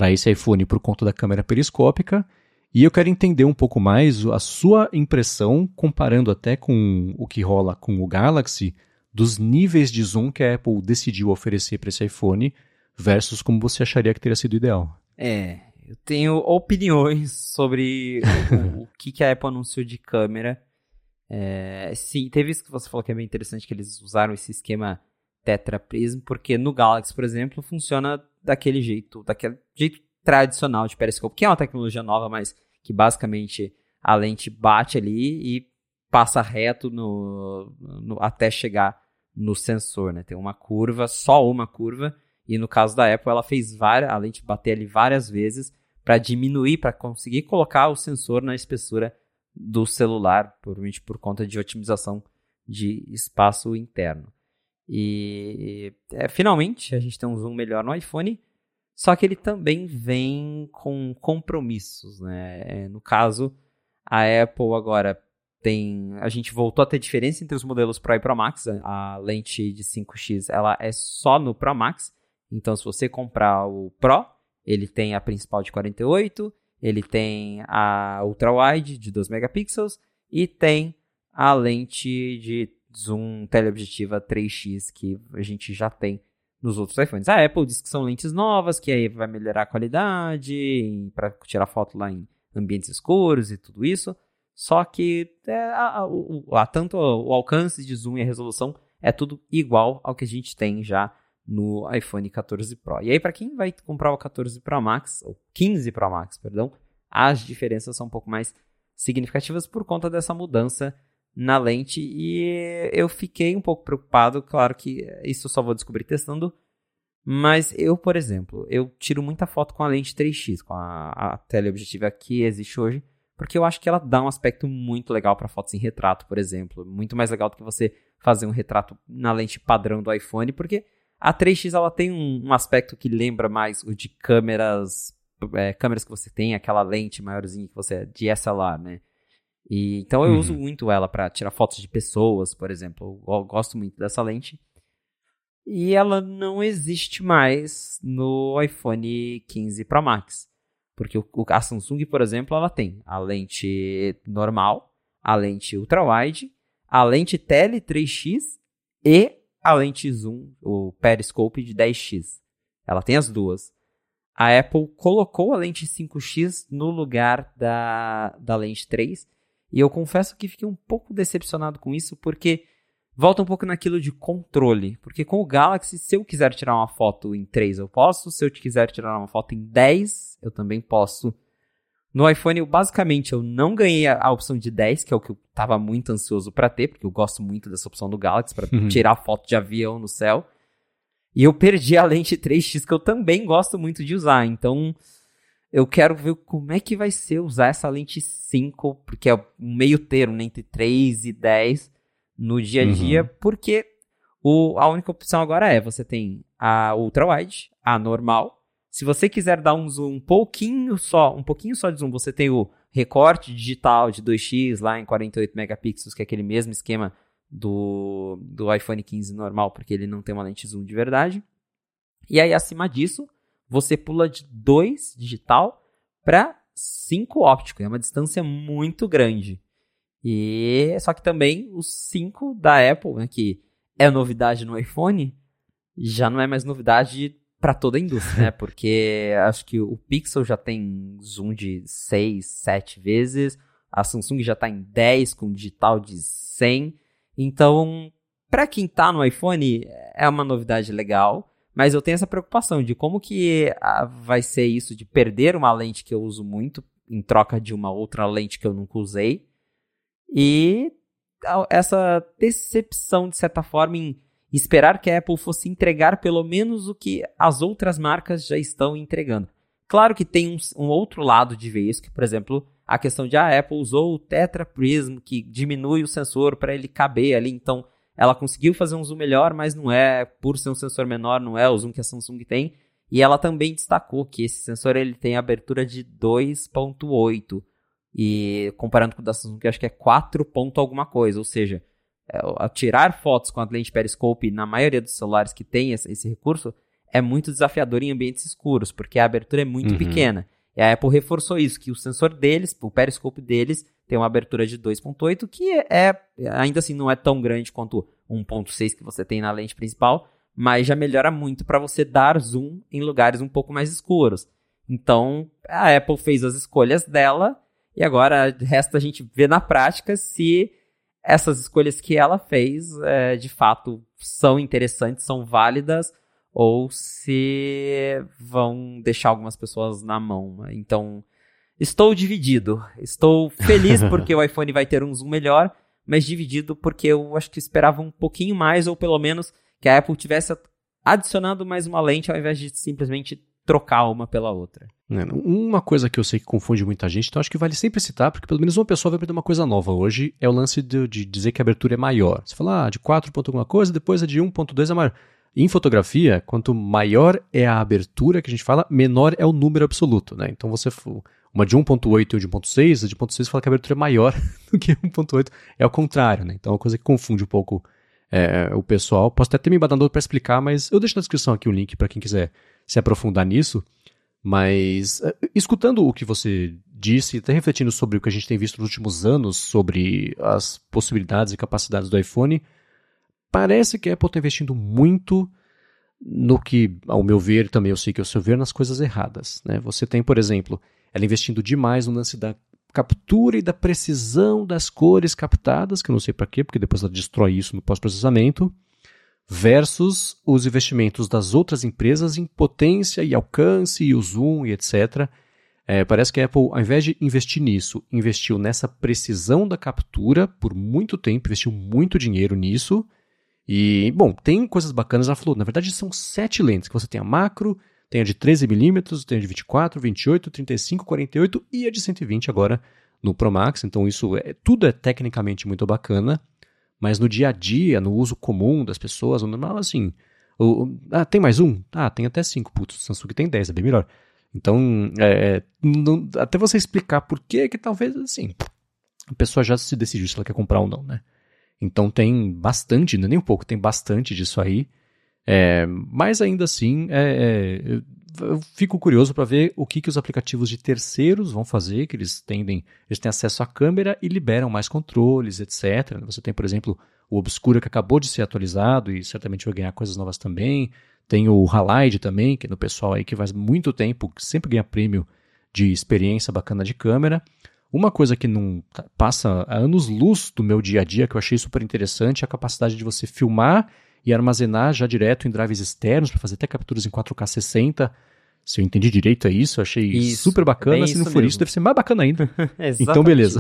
esse iPhone por conta da câmera periscópica. E eu quero entender um pouco mais a sua impressão, comparando até com o que rola com o Galaxy, dos níveis de zoom que a Apple decidiu oferecer para esse iPhone versus como você acharia que teria sido ideal. É, eu tenho opiniões sobre o, o, que, que a Apple anunciou de câmera. É, sim, teve isso que você falou que é bem interessante, que eles usaram esse esquema Tetra Prism, porque no Galaxy, por exemplo, funciona daquele jeito, daquele jeito tradicional de periscópio, que é uma tecnologia nova, mas que basicamente a lente bate ali e passa reto no, no, até chegar no sensor, né? Tem uma curva, só uma curva, e no caso da Apple ela fez várias, a lente bater ali várias vezes para diminuir, para conseguir colocar o sensor na espessura do celular, provavelmente por conta de otimização de espaço interno. E é, finalmente a gente tem um zoom melhor no iPhone, só que ele também vem com compromissos, né? É, no caso, a Apple agora tem, a gente voltou a ter diferença entre os modelos Pro e Pro Max. A lente de 5x ela é só no Pro Max. Então, se você comprar o Pro, ele tem a principal de 48, ele tem a ultra wide de 2 megapixels e tem a lente de zoom teleobjetiva 3x que a gente já tem nos outros iPhones. A Apple diz que são lentes novas, que aí vai melhorar a qualidade para tirar foto lá em ambientes escuros e tudo isso. Só que é, a, a, a, tanto o alcance de zoom e a resolução é tudo igual ao que a gente tem já no iPhone 14 Pro. E aí, para quem vai comprar o 14 Pro Max, ou 15 Pro Max, perdão, as diferenças são um pouco mais significativas por conta dessa mudança na lente. E eu fiquei um pouco preocupado, claro que isso eu só vou descobrir testando. Mas eu, por exemplo, eu tiro muita foto com a lente 3x, com a, a teleobjetiva que existe hoje porque eu acho que ela dá um aspecto muito legal para fotos em retrato, por exemplo. Muito mais legal do que você fazer um retrato na lente padrão do iPhone, porque a 3x ela tem um, um aspecto que lembra mais o de câmeras, é, câmeras que você tem, aquela lente maiorzinha que você é de SLR, né? E, então eu uhum. uso muito ela para tirar fotos de pessoas, por exemplo. Eu gosto muito dessa lente. E ela não existe mais no iPhone 15 Pro Max. Porque o, a Samsung, por exemplo, ela tem a lente normal, a lente ultra-wide, a lente tele 3x e a lente zoom, o periscope de 10x. Ela tem as duas. A Apple colocou a lente 5x no lugar da, da lente 3 e eu confesso que fiquei um pouco decepcionado com isso porque volta um pouco naquilo de controle. Porque com o Galaxy, se eu quiser tirar uma foto em 3, eu posso. Se eu quiser tirar uma foto em 10, eu também posso. No iPhone, eu, basicamente, eu não ganhei a, a, opção de 10, que é o que eu tava muito ansioso para ter, porque eu gosto muito dessa opção do Galaxy, para uhum. tirar foto de avião no céu. E eu perdi a lente 3x, que eu também gosto muito de usar. Então, eu quero ver como é que vai ser usar essa lente 5, porque é um meio termo né, entre 3 e 10 no dia a uhum. dia, uhum. porque o, a única opção agora é, você tem a ultra wide, a normal. Se você quiser dar um zoom um pouquinho só, um pouquinho só de zoom, você tem o recorte digital de 2x lá em 48 megapixels, que é aquele mesmo esquema do, do iPhone 15 normal, porque ele não tem uma lente zoom de verdade. E aí acima disso, você pula de 2 digital para 5 óptico, é uma distância muito grande. E só que também o 5 da Apple, né, que é novidade no iPhone, já não é mais novidade para toda a indústria, né? Porque acho que o Pixel já tem zoom de 6, 7 vezes, a Samsung já está em 10 com digital de 100. Então, para quem está no iPhone, é uma novidade legal, mas eu tenho essa preocupação de como que ah, vai ser isso de perder uma lente que eu uso muito em troca de uma outra lente que eu nunca usei. E essa decepção, de certa forma, em, esperar que a Apple fosse entregar pelo menos o que as outras marcas já estão entregando. Claro que tem um, um outro lado de ver isso, que, por exemplo, a questão de ah, a Apple usou o Tetra Prism, que diminui o sensor para ele caber ali, então ela conseguiu fazer um zoom melhor, mas não é, por ser um sensor menor, não é o zoom que a Samsung tem. E ela também destacou que esse sensor ele tem abertura de 2.8 e comparando com o da Samsung, que acho que é 4 ponto alguma coisa, ou seja, é, tirar fotos com a lente periscope na maioria dos celulares que tem esse, esse, recurso é muito desafiador em ambientes escuros, porque a abertura é muito uhum. pequena. E a Apple reforçou isso, que o sensor deles, o periscope deles, tem uma abertura de 2.8, que é, ainda assim não é tão grande quanto 1.6 que você tem na lente principal, mas já melhora muito para você dar zoom em lugares um pouco mais escuros. Então, a Apple fez as escolhas dela e agora resta a gente ver na prática se essas escolhas que ela fez é, de fato são interessantes, são válidas ou se vão deixar algumas pessoas na mão. Então, estou dividido. Estou feliz porque o iPhone vai ter um zoom melhor, mas dividido porque eu acho que esperava um pouquinho mais ou pelo menos que a Apple tivesse adicionando mais uma lente ao invés de simplesmente trocar uma pela outra. É, uma coisa que eu sei que confunde muita gente, então acho que vale sempre citar, porque pelo menos uma pessoa vai aprender uma coisa nova hoje, é o lance de, de dizer que a abertura é maior. Você fala, ah, de 4 ponto alguma coisa, depois a de 1.2 é maior. Em fotografia, quanto maior é a abertura que a gente fala, menor é o número absoluto, né? Então você uma de 1.8 e de 1.6, a de 1.6 fala que a abertura é maior do que 1.8, é o contrário, né? Então é uma coisa que confunde um pouco é, o pessoal. Posso até ter me badando para explicar, mas eu deixo na descrição aqui o link para quem quiser se aprofundar nisso. Mas é, escutando o que você disse, até refletindo sobre o que a gente tem visto nos últimos anos sobre as possibilidades e capacidades do iPhone, parece que a Apple está investindo muito no que, ao meu ver, também eu sei que é o seu ver, nas coisas erradas. Né? Você tem, por exemplo, ela investindo demais no lance da captura e da precisão das cores captadas, que eu não sei para quê, porque depois ela destrói isso no pós-processamento, versus os investimentos das outras empresas em potência e alcance e o zoom e etc. É, parece que a Apple, ao invés de investir nisso, investiu nessa precisão da captura por muito tempo, investiu muito dinheiro nisso. E, bom, tem coisas bacanas. Ela falou, na verdade, são sete lentes, que você tem a macro, tem a de 13mm, tem a de 24, 28, 35, 48 e a de 120 agora no Pro Max. Então isso é, tudo é tecnicamente muito bacana, mas no dia a dia, no uso comum das pessoas, no normal assim, ah, tem mais um? Ah, tem até 5. Putz, o Samsung tem 10, é bem melhor. Então, é, não, até você explicar por que que talvez assim, a pessoa já se decidiu se ela quer comprar ou não, né? Então tem bastante, não é nem um pouco, tem bastante disso aí. É, mas ainda assim, é, é, eu fico curioso para ver o que, que os aplicativos de terceiros vão fazer, que eles tendem, eles têm acesso à câmera e liberam mais controles, etc. Você tem, por exemplo, o Obscura que acabou de ser atualizado e certamente vai ganhar coisas novas também. Tem o Halide também, que é no pessoal aí que faz muito tempo, sempre ganha prêmio de experiência bacana de câmera. Uma coisa que não passa a anos luz do meu dia a dia, que eu achei super interessante, é a capacidade de você filmar e armazenar já direto em drives externos para fazer até capturas em 4K 60. Se eu entendi direito é isso, eu achei isso, super bacana. É Se não for mesmo. isso, deve ser mais bacana ainda. então, beleza.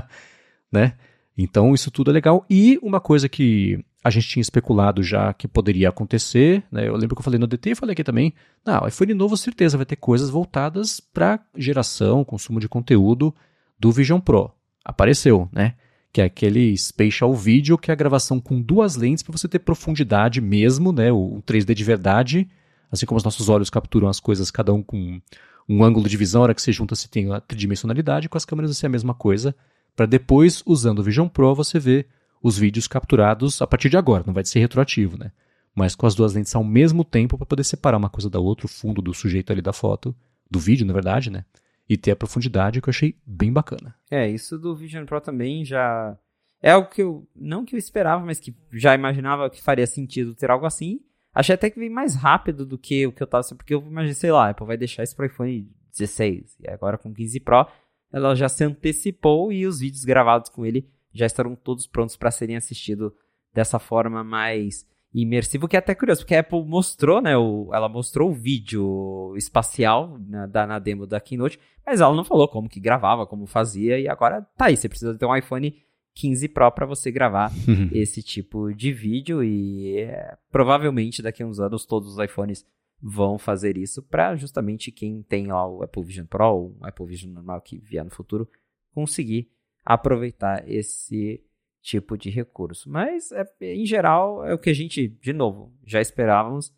né? Então, isso tudo é legal. E uma coisa que a gente tinha especulado já que poderia acontecer, né? Eu lembro que eu falei no DT e falei aqui também. Não, iPhone novo certeza vai ter coisas voltadas para geração, consumo de conteúdo do Vision Pro. Apareceu, né? Que é aquele spatial video, que é a gravação com duas lentes para você ter profundidade mesmo, né, o 3D de verdade, assim como os nossos olhos capturam as coisas, cada um com um ângulo de visão, a hora que você junta você tem a tridimensionalidade, com as câmeras vai ser a mesma coisa, para depois, usando o Vision Pro, você ver os vídeos capturados a partir de agora, não vai ser retroativo, né? Mas com as duas lentes ao mesmo tempo para poder separar uma coisa da outra, o fundo do sujeito ali da foto, do vídeo, na verdade, né? E ter a profundidade que eu achei bem bacana. É, isso do Vision Pro também já é algo que eu não que eu esperava, mas que já imaginava que faria sentido ter algo assim. Achei até que vem mais rápido do que o que eu tava, porque eu imaginei, sei lá, a Apple vai deixar isso pro iPhone 16 e agora com 15 Pro, ela já se antecipou e os vídeos gravados com ele já estarão todos prontos para serem assistidos dessa forma mais imersivo, que é até curioso, porque a Apple mostrou, né, o, ela mostrou o vídeo espacial né, da, na demo da Keynote, mas ela não falou como que gravava, como fazia, e agora tá aí, você precisa ter um iPhone 15 Pro para você gravar esse tipo de vídeo e é, provavelmente daqui a uns anos todos os iPhones vão fazer isso para justamente quem tem lá o Apple Vision Pro ou o Apple Vision normal que vier no futuro conseguir aproveitar esse tipo de recurso. Mas é, em geral é o que a gente, de novo, já esperávamos,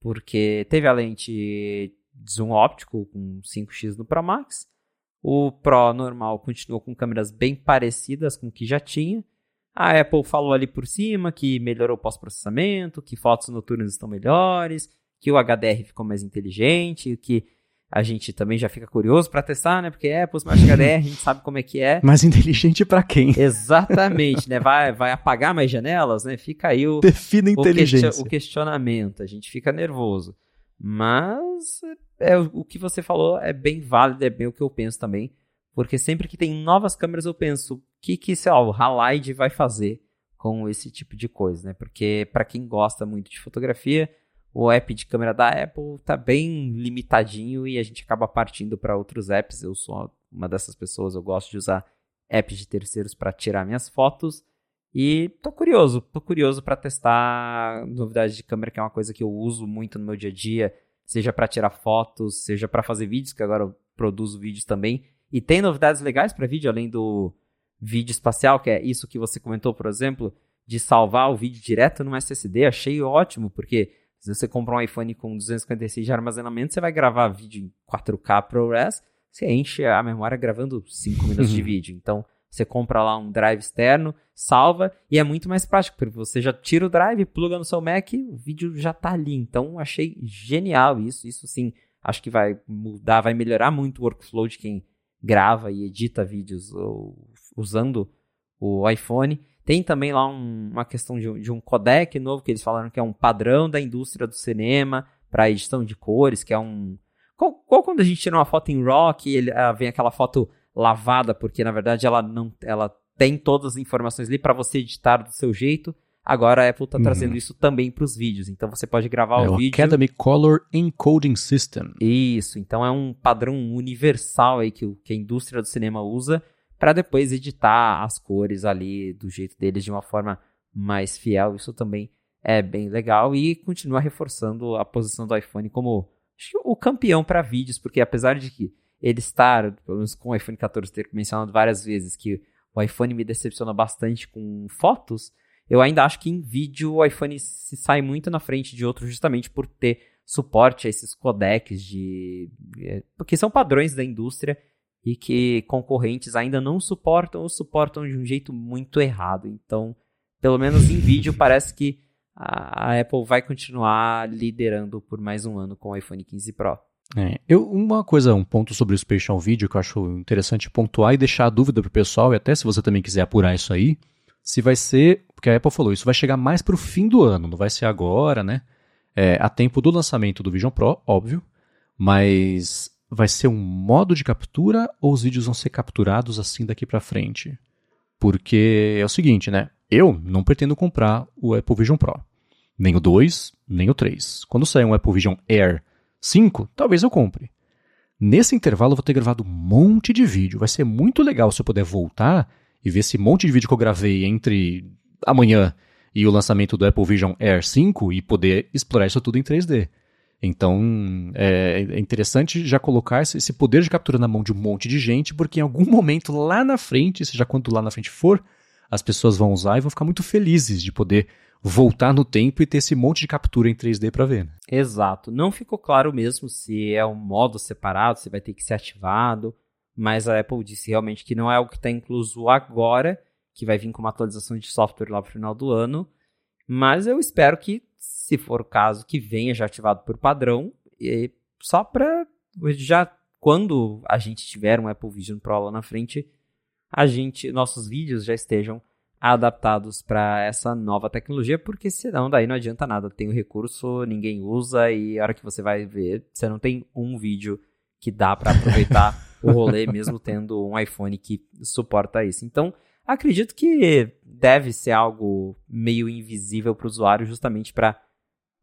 porque teve a lente zoom óptico com 5x no Pro Max, o Pro normal continuou com câmeras bem parecidas com o que já tinha. A Apple falou ali por cima que melhorou o pós-processamento, que fotos noturnas estão melhores, que o HDR ficou mais inteligente, que a gente também já fica curioso para testar, né? Porque Apple Smart HDR, a gente sabe como é que é. Mais inteligente para quem? Exatamente, né? Vai, vai apagar mais janelas, né? Fica aí o, Defina inteligência. o, o questionamento, a gente fica nervoso. Mas é, o que você falou é bem válido, é bem o que eu penso também. Porque sempre que tem novas câmeras, eu penso, o que, que sei lá, o Halide vai fazer com esse tipo de coisa, né? Porque para quem gosta muito de fotografia, o app de câmera da Apple tá bem limitadinho e a gente acaba partindo para outros apps. Eu sou uma dessas pessoas, eu gosto de usar apps de terceiros para tirar minhas fotos. E tô curioso, tô curioso para testar novidades de câmera, que é uma coisa que eu uso muito no meu dia a dia seja para tirar fotos, seja para fazer vídeos, que agora eu produzo vídeos também. E tem novidades legais para vídeo, além do vídeo espacial, que é isso que você comentou, por exemplo, de salvar o vídeo direto no SSD. Achei ótimo, porque se você comprar um iPhone com 256 de armazenamento, você vai gravar vídeo em 4K ProRes, você enche a memória gravando 5 minutos de vídeo. Então, você compra lá um drive externo, salva e é muito mais prático, porque você já tira o drive, pluga no seu Mac, o vídeo já tá ali. Então achei genial isso. Isso sim, acho que vai mudar, vai melhorar muito o workflow de quem grava e edita vídeos usando o iPhone. Tem também lá um, uma questão de, de, um codec novo que eles falaram que é um padrão da indústria do cinema para edição de cores, que é um. Qual, qual, quando a gente tira uma foto em RAW, ele, ah, vem aquela foto lavada, porque na verdade ela não ela tem todas as informações ali para você editar do seu jeito. Agora a Apple está uhum. trazendo isso também para os vídeos. Então você pode gravar é o, o vídeo. Academy Color Encoding System. Isso. Então é um padrão universal aí que, que a indústria do cinema usa para depois editar as cores ali do jeito deles de uma forma mais fiel. Isso também é bem legal e continua reforçando a posição do iPhone como o campeão para vídeos, porque apesar de que ele estar, pelo menos com o iPhone 14, ter mencionado várias vezes que o iPhone me decepciona bastante com fotos, eu ainda acho que em vídeo o iPhone se sai muito na frente de outros justamente por ter suporte a esses codecs de. É, porque são padrões da indústria e que concorrentes ainda não suportam ou suportam de um jeito muito errado. Então, pelo menos em vídeo, parece que a Apple vai continuar liderando por mais um ano com o iPhone 15 Pro. É, eu, uma coisa, um ponto sobre o Spatial Video que eu acho interessante pontuar e deixar a dúvida para o pessoal, e até se você também quiser apurar isso aí, se vai ser, porque a Apple falou, isso vai chegar mais para o fim do ano, não vai ser agora, né? É, a tempo do lançamento do Vision Pro, óbvio, mas vai ser um modo de captura ou os vídeos vão ser capturados assim daqui para frente? Porque é o seguinte, né? Eu não pretendo comprar o Apple Vision Pro. Nem o 2, nem o 3. Quando sair um Apple Vision Air 5, talvez eu compre. Nesse intervalo eu vou ter gravado um monte de vídeo. Vai ser muito legal se eu puder voltar e ver esse monte de vídeo que eu gravei entre amanhã e o lançamento do Apple Vision Air 5 e poder explorar isso tudo em 3D. Então é, é interessante já colocar esse poder de captura na mão de um monte de gente, porque em algum momento lá na frente, seja quando lá na frente for, as pessoas vão usar e vão ficar muito felizes de poder voltar no tempo e ter esse monte de captura em 3D para ver. Né? Exato. Não ficou claro mesmo se é um modo separado, se vai ter que ser ativado, mas a Apple disse realmente que não é algo que está incluso agora, que vai vir com uma atualização de software lá pro final do ano. Mas eu espero que, se for o caso, que venha já ativado por padrão, e só para já quando a gente tiver um Apple Vision Pro lá na frente, a gente, nossos vídeos já estejam adaptados para essa nova tecnologia, porque senão daí não adianta nada. Tem o recurso, ninguém usa e a hora que você vai ver, você não tem um vídeo que dá para aproveitar o rolê mesmo tendo um iPhone que suporta isso. Então, acredito que deve ser algo meio invisível para o usuário justamente para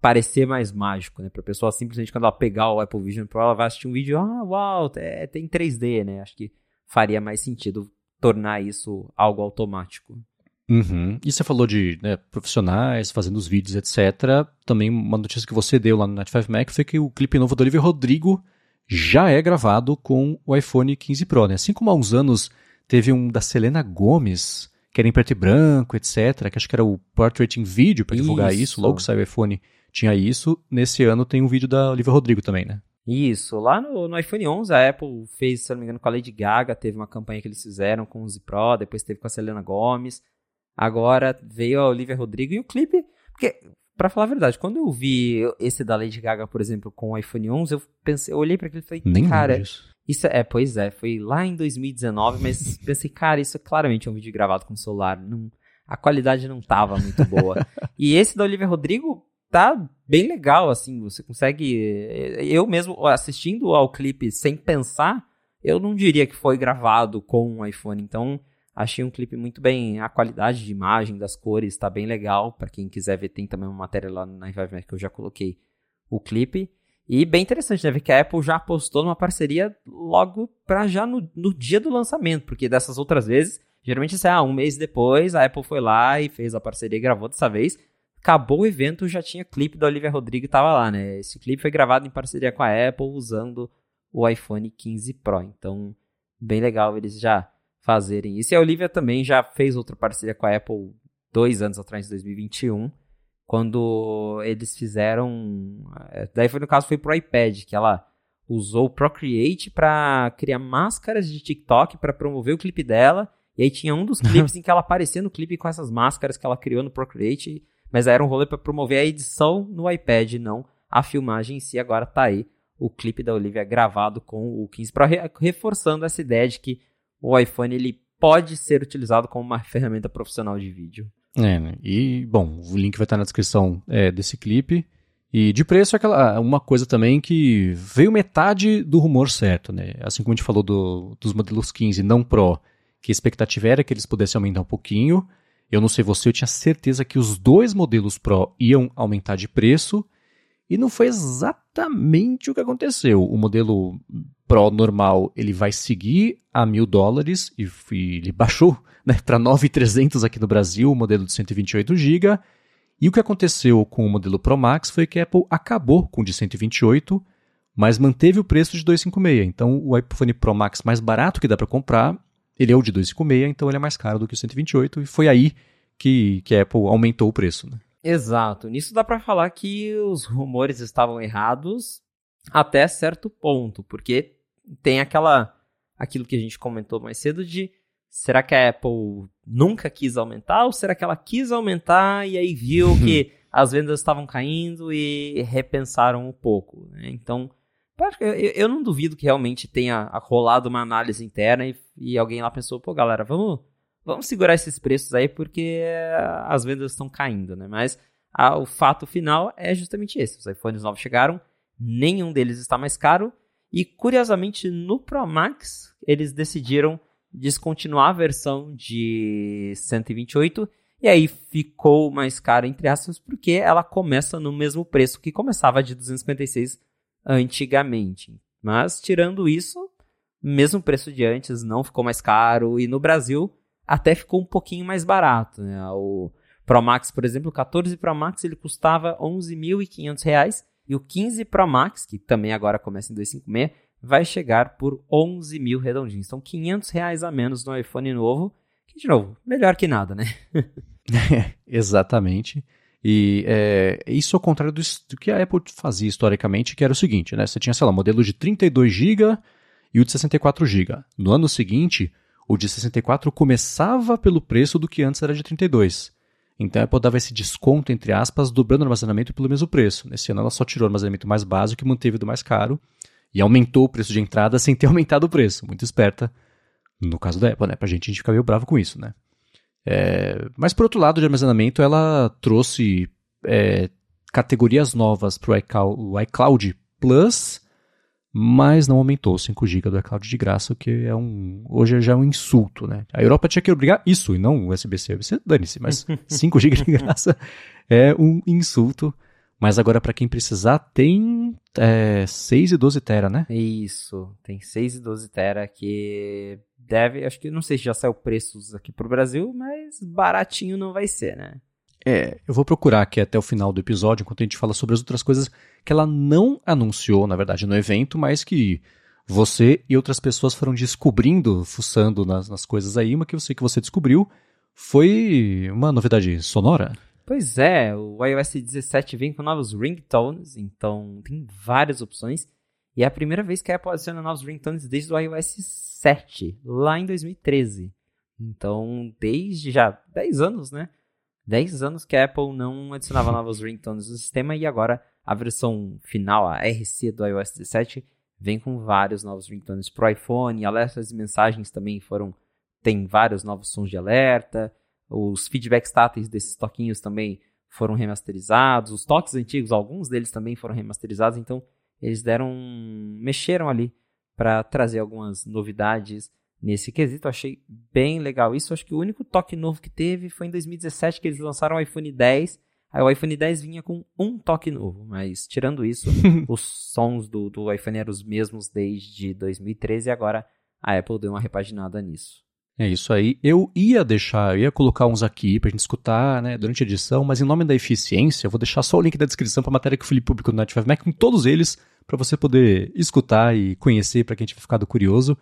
parecer mais mágico, né? Para a pessoa simplesmente quando ela pegar o Apple Vision Pro, ela vai assistir um vídeo, ah, uau, é, tem 3D, né? Acho que faria mais sentido tornar isso algo automático. Uhum. E você falou de né, profissionais fazendo os vídeos, etc. Também uma notícia que você deu lá no Night 5 Mac foi que o clipe novo do Oliver Rodrigo já é gravado com o iPhone 15 Pro. Né? Assim como há uns anos teve um da Selena Gomes, que era em preto e branco, etc. Que acho que era o Portrait in Video para divulgar isso. isso. Logo que saiu o iPhone tinha isso. Nesse ano tem um vídeo da Olivia Rodrigo também, né? Isso, lá no, no, iPhone 11 a Apple fez, se não me engano, com a Lady Gaga, teve uma campanha que eles fizeram com o Z Pro, depois teve com a Selena Gomes. Agora veio a Olivia Rodrigo e o clipe. Porque, para falar a verdade, quando eu vi esse da Lady Gaga, por exemplo, com o iPhone 11, eu pensei, eu olhei para aquilo e falei, Nem cara, isso é, pois é, foi lá em 2019, mas pensei, cara, isso é claramente um vídeo gravado com celular. Não, a qualidade não tava muito boa. e esse da Olivia Rodrigo tá bem legal, assim, você consegue. Eu mesmo assistindo ao clipe sem pensar, eu não diria que foi gravado com um iPhone. Então, Achei um clipe muito bem. A qualidade de imagem, das cores, está bem legal. Para quem quiser ver, tem também uma matéria lá no Revive que eu já coloquei o clipe. E bem interessante, né? Ver que a Apple já apostou numa parceria logo para já no, no, dia do lançamento. Porque dessas outras vezes, geralmente é ah, um mês depois, a Apple foi lá e fez a parceria e gravou dessa vez. Acabou o evento, já tinha clipe da Olivia Rodrigo tava lá, né? Esse clipe foi gravado em parceria com a Apple usando o iPhone 15 Pro. Então, bem legal eles já fazerem isso. E a Olivia também já fez outra parceria com a Apple dois anos atrás, em 2021, quando eles fizeram. Eh, daí foi no caso foi pro iPad, que ela usou o Procreate para criar máscaras de TikTok para promover o clipe dela. E aí tinha um dos clipes em que ela aparecia no clipe com essas máscaras que ela criou no Procreate, mas era um rolê para promover a edição no iPad, não a filmagem em si. Agora tá aí o clipe da Olivia gravado com o 15 Pro, reforçando essa ideia de que o iPhone ele pode ser utilizado como uma ferramenta profissional de vídeo. É, né? e bom, o link vai estar na descrição é, desse clipe. E de preço, é aquela, uma coisa também que veio metade do rumor certo, né? Assim como a gente falou do, dos modelos 15 não Pro, que a expectativa era que eles pudessem aumentar um pouquinho. Eu não sei você, eu tinha certeza que os dois modelos Pro iam aumentar de preço. E não foi exatamente o que aconteceu. O modelo Pro normal ele vai seguir a mil dólares e, ele baixou né, para 9,300 aqui no Brasil, o modelo de 128 GB. E o que aconteceu com o modelo Pro Max foi que a Apple acabou com o de 128, mas manteve o preço de 256. Então o iPhone Pro Max mais barato que dá para comprar, ele é o de 256, então ele é mais caro do que o 128 e foi aí que, que a Apple aumentou o preço. Né? Exato. Nisso dá para falar que os rumores estavam errados até certo ponto, porque tem aquela aquilo que a gente comentou mais cedo de será que a Apple nunca quis aumentar ou será que ela quis aumentar e aí viu que as vendas estavam caindo e repensaram um pouco, né? Então, eu, não duvido que realmente tenha rolado uma análise interna e, e alguém lá pensou, pô, galera, vamos vamos segurar esses preços aí porque as vendas estão caindo, né? Mas a, o fato final é justamente esse: os iPhones novos chegaram, nenhum deles está mais caro. E curiosamente, no Pro Max, eles decidiram descontinuar a versão de 128 e aí ficou mais cara, entre aspas, porque ela começa no mesmo preço que começava de 256 antigamente. Mas, tirando isso, mesmo preço de antes, não ficou mais caro. E no Brasil, até ficou um pouquinho mais barato. Né? O Pro Max, por exemplo, o 14 Pro Max ele custava R$ 11.500 e o 15 Pro Max, que também agora começa em 256, vai chegar por 11 mil redondinhos. Então, 500 reais a menos no iPhone novo, que, de novo, melhor que nada, né? exatamente. E é, isso ao contrário do, do, que a Apple fazia historicamente, que era o seguinte, né? Você tinha, sei lá, modelo de 32 GB e o de 64 GB. No ano seguinte, o de 64 começava pelo preço do que antes era de 32. Então a Apple dava esse desconto, entre aspas, dobrando o armazenamento pelo mesmo preço. Nesse ano ela só tirou o armazenamento mais básico e manteve do mais caro. E aumentou o preço de entrada sem ter aumentado o preço. Muito esperta, no caso da Apple, né? Pra gente, a gente fica meio bravo com isso, né? É... Mas por outro lado, de armazenamento, ela trouxe é, categorias novas para o iCloud Plus mas não aumentou 5 GB do iCloud de graça, o que é um, hoje já é um insulto, né? A Europa tinha que obrigar isso e não o USB-C. USB dane-se, mas 5 GB de graça é um insulto Mas agora, para quem precisar, tem é, 6 e 12 tera, né? Isso, tem 6 e 12 tera que deve, acho que não sei se já saiu preços aqui pro Brasil, mas baratinho não vai ser, né? É, eu vou procurar aqui até o final do episódio, enquanto a gente fala sobre as outras coisas que ela não anunciou, na verdade, no evento, mas que você e outras pessoas foram descobrindo, fuçando nas, nas coisas aí. Uma que eu sei que você descobriu foi uma novidade sonora. Pois é, o iOS 17 vem com novos ringtones, então tem várias opções. E é a primeira vez que a Apple adiciona novos ringtones desde o iOS 7, lá em 2013. Então, desde já 10 anos, né? 10 anos que a Apple não adicionava novos ringtones no sistema e agora a versão final, a RC do iOS 17, vem com vários novos ringtones pro iPhone, alertas e mensagens também foram tem vários novos sons de alerta. Os feedbacks táteis desses toquinhos também foram remasterizados. Os toques antigos, alguns deles também foram remasterizados. Então, eles deram. mexeram ali para trazer algumas novidades nesse quesito. Eu achei bem legal isso. Acho que o único toque novo que teve foi em 2017 que eles lançaram o iPhone 10. Aí o iPhone 10 vinha com um toque novo, mas tirando isso, os sons do, do iPhone eram os mesmos desde 2013 e agora a Apple deu uma repaginada nisso. É isso aí. Eu ia deixar, eu ia colocar uns aqui pra gente escutar, né, durante a edição, mas em nome da eficiência, eu vou deixar só o link da descrição pra matéria que o Felipe publicou no 5 Mac com todos eles, para você poder escutar e conhecer para quem tiver ficado curioso.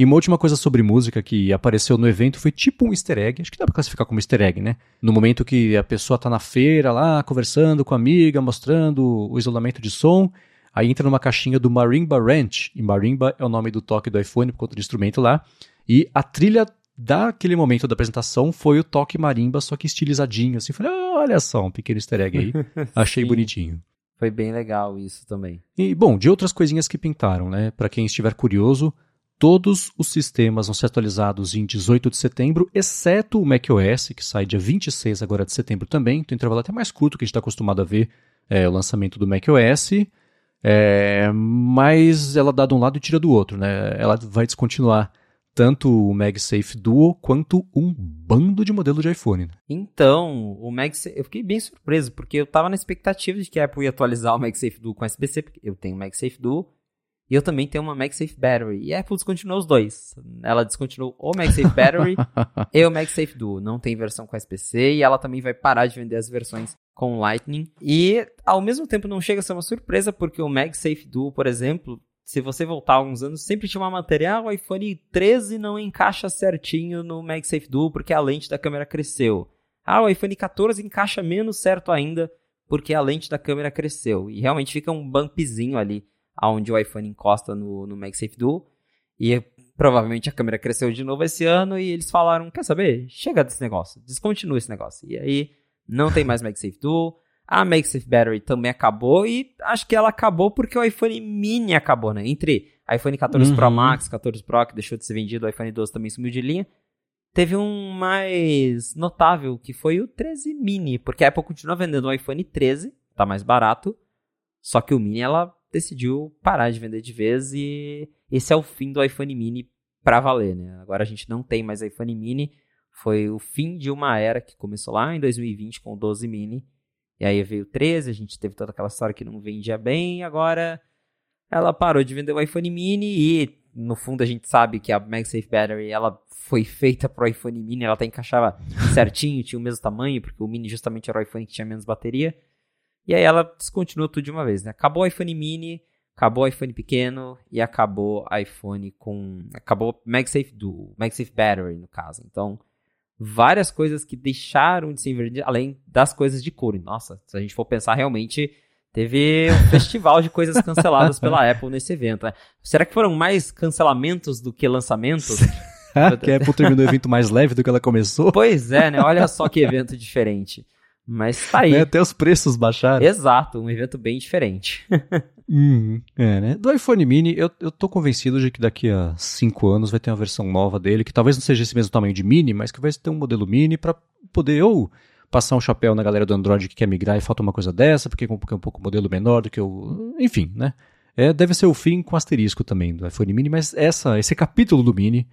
E uma última coisa sobre música que apareceu no evento foi tipo um easter egg, acho que dá pra classificar como easter egg, né? No momento que a pessoa tá na feira lá, conversando com a amiga, mostrando o isolamento de som, aí entra numa caixinha do Marimba Ranch, e Marimba é o nome do toque do iPhone por conta do instrumento lá, e a trilha daquele momento da apresentação foi o toque marimba, só que estilizadinho, assim. Falei, oh, olha só, um pequeno easter egg aí. Achei bonitinho. Foi bem legal isso também. E, bom, de outras coisinhas que pintaram, né? Para quem estiver curioso, todos os sistemas vão ser atualizados em 18 de setembro, exceto o macOS, que sai dia 26 agora de setembro também. Tem um intervalo até mais curto que a gente está acostumado a ver é, o lançamento do macOS. É, mas ela dá de um lado e tira do outro, né? Ela vai descontinuar tanto o MagSafe Duo quanto um bando de modelo de iPhone. Né? Então, o MagSafe, eu fiquei bem surpreso, porque eu tava na expectativa de que a Apple ia atualizar o MagSafe Duo com SBC, porque eu tenho o MagSafe Duo e eu também tenho uma MagSafe Battery. E a Apple descontinuou os dois. Ela descontinuou o MagSafe Battery e o MagSafe Duo. Não tem versão com SBC e ela também vai parar de vender as versões com Lightning. E ao mesmo tempo não chega a ser uma surpresa, porque o MagSafe Duo, por exemplo, se você voltar alguns anos, sempre tinha uma matéria, ah, o iPhone 13 não encaixa certinho no MagSafe Duo porque a lente da câmera cresceu. Ah, o iPhone 14 encaixa menos certo ainda porque a lente da câmera cresceu. E realmente fica um bumpzinho ali onde o iPhone encosta no, no MagSafe Duo. E provavelmente a câmera cresceu de novo esse ano e eles falaram, quer saber? Chega desse negócio, descontinua esse negócio. E aí não tem mais MagSafe Duo. A MagSafe Battery também acabou e acho que ela acabou porque o iPhone mini acabou, né? Entre iPhone 14 uhum. Pro Max, 14 Pro que deixou de ser vendido, o iPhone 12 também sumiu de linha. Teve um mais notável que foi o 13 mini, porque a Apple continua vendendo o iPhone 13, tá mais barato, só que o mini ela decidiu parar de vender de vez e esse é o fim do iPhone mini pra valer, né? Agora a gente não tem mais iPhone mini, foi o fim de uma era que começou lá em 2020 com o 12 mini e aí veio o 13, a gente teve toda aquela história que não vendia bem, agora ela parou de vender o iPhone mini e no fundo a gente sabe que a MagSafe Battery ela foi feita para o iPhone mini, ela até encaixava certinho, tinha o mesmo tamanho, porque o mini justamente era o iPhone que tinha menos bateria. E aí ela descontinuou tudo de uma vez, né? Acabou o iPhone mini, acabou o iPhone pequeno e acabou o iPhone com acabou MagSafe Duo, MagSafe Battery no caso. Então, várias coisas que deixaram de ser vendidas, além das coisas de couro. Nossa, se a gente for pensar realmente, teve um festival de coisas canceladas pela Apple nesse evento. Né? Será que foram mais cancelamentos do que lançamentos? que a Apple terminou o evento mais leve do que ela começou? Pois é, né? Olha só que evento diferente. Mas tá aí. É, até os preços baixaram. Exato, um evento bem diferente. Uhum, é, né? Do iPhone mini, eu, eu tô convencido de que daqui a 5 anos vai ter uma versão nova dele, que talvez não seja esse mesmo tamanho de mini, mas que vai ter um modelo mini para poder ou passar um chapéu na galera do Android que quer migrar e falta uma coisa dessa, porque é um pouco modelo menor do que o. Enfim, né? É, deve ser o fim com asterisco também do iPhone mini, mas essa, esse capítulo do mini,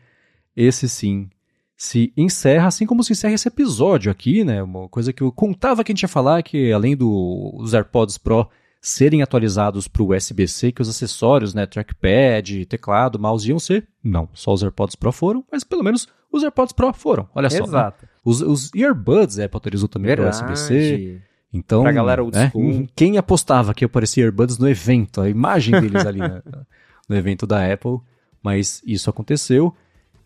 esse sim, se encerra, assim como se encerra esse episódio aqui, né? Uma coisa que eu contava que a gente ia falar, que além dos AirPods Pro serem atualizados para o USB-C, que os acessórios, né, trackpad, teclado, mouse iam ser. Não, só os AirPods Pro foram, mas pelo menos os AirPods Pro foram. Olha só. Né? Exato. Né? Os, os earbuds a Apple atualizou também para USB-C. Então, pra galera old né, school. quem apostava que aparecia earbuds no evento, a imagem deles ali né, no evento da Apple, mas isso aconteceu.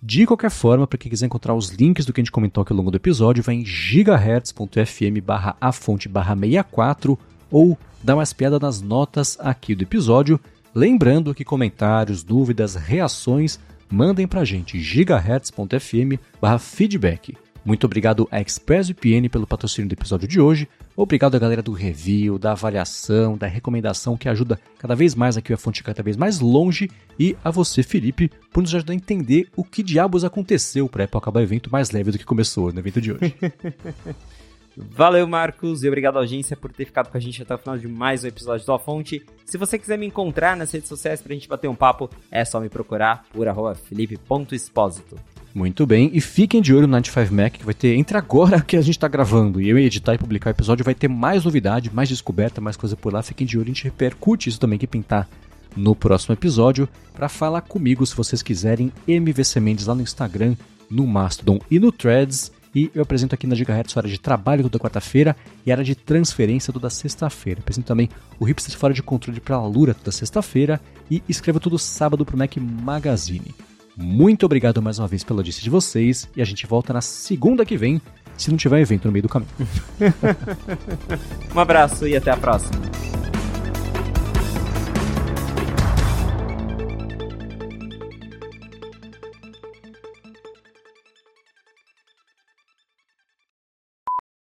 De qualquer forma, para quem quiser encontrar os links do que a gente comentou aqui ao longo do episódio, vai em gigahertz.fm barra a fonte barra 64 ou dá uma espiada nas notas aqui do episódio. Lembrando que comentários, dúvidas, reações, mandem pra gente gigahertz.fm barra feedback. Muito obrigado a ExpressVPN pelo patrocínio do episódio de hoje. Obrigado à galera do review, da avaliação, da recomendação que ajuda cada vez mais aqui a fonte cada vez mais longe. E a você, Felipe, por nos ajudar a entender o que diabos aconteceu para acabar o evento mais leve do que começou no evento de hoje. Valeu, Marcos, e obrigado, audiência, por ter ficado com a gente até o final de mais um episódio do A Fonte. Se você quiser me encontrar nas redes sociais pra gente bater um papo, é só me procurar por arroba felipe.expósito. Muito bem, e fiquem de olho no 95Mac, que vai ter, entre agora que a gente tá gravando e eu editar e publicar o episódio, vai ter mais novidade, mais descoberta, mais coisa por lá. Fiquem de olho, a gente repercute isso também que pintar no próximo episódio. Para falar comigo, se vocês quiserem, MVC Mendes lá no Instagram, no Mastodon e no Threads. E eu apresento aqui na Gigahertz hora de trabalho toda quarta-feira e área de transferência toda sexta-feira. Apresento também o Hipster Fora de Controle para a Lura toda sexta-feira e escrevo todo sábado para o Mac Magazine. Muito obrigado mais uma vez pela audiência de vocês e a gente volta na segunda que vem, se não tiver evento no meio do caminho. um abraço e até a próxima.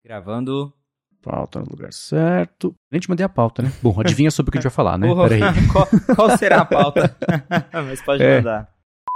Gravando. Pauta no lugar certo. Nem te mandei a pauta, né? Bom, adivinha sobre o que a gente vai falar, né? Peraí. qual, qual será a pauta? Mas pode é. mandar.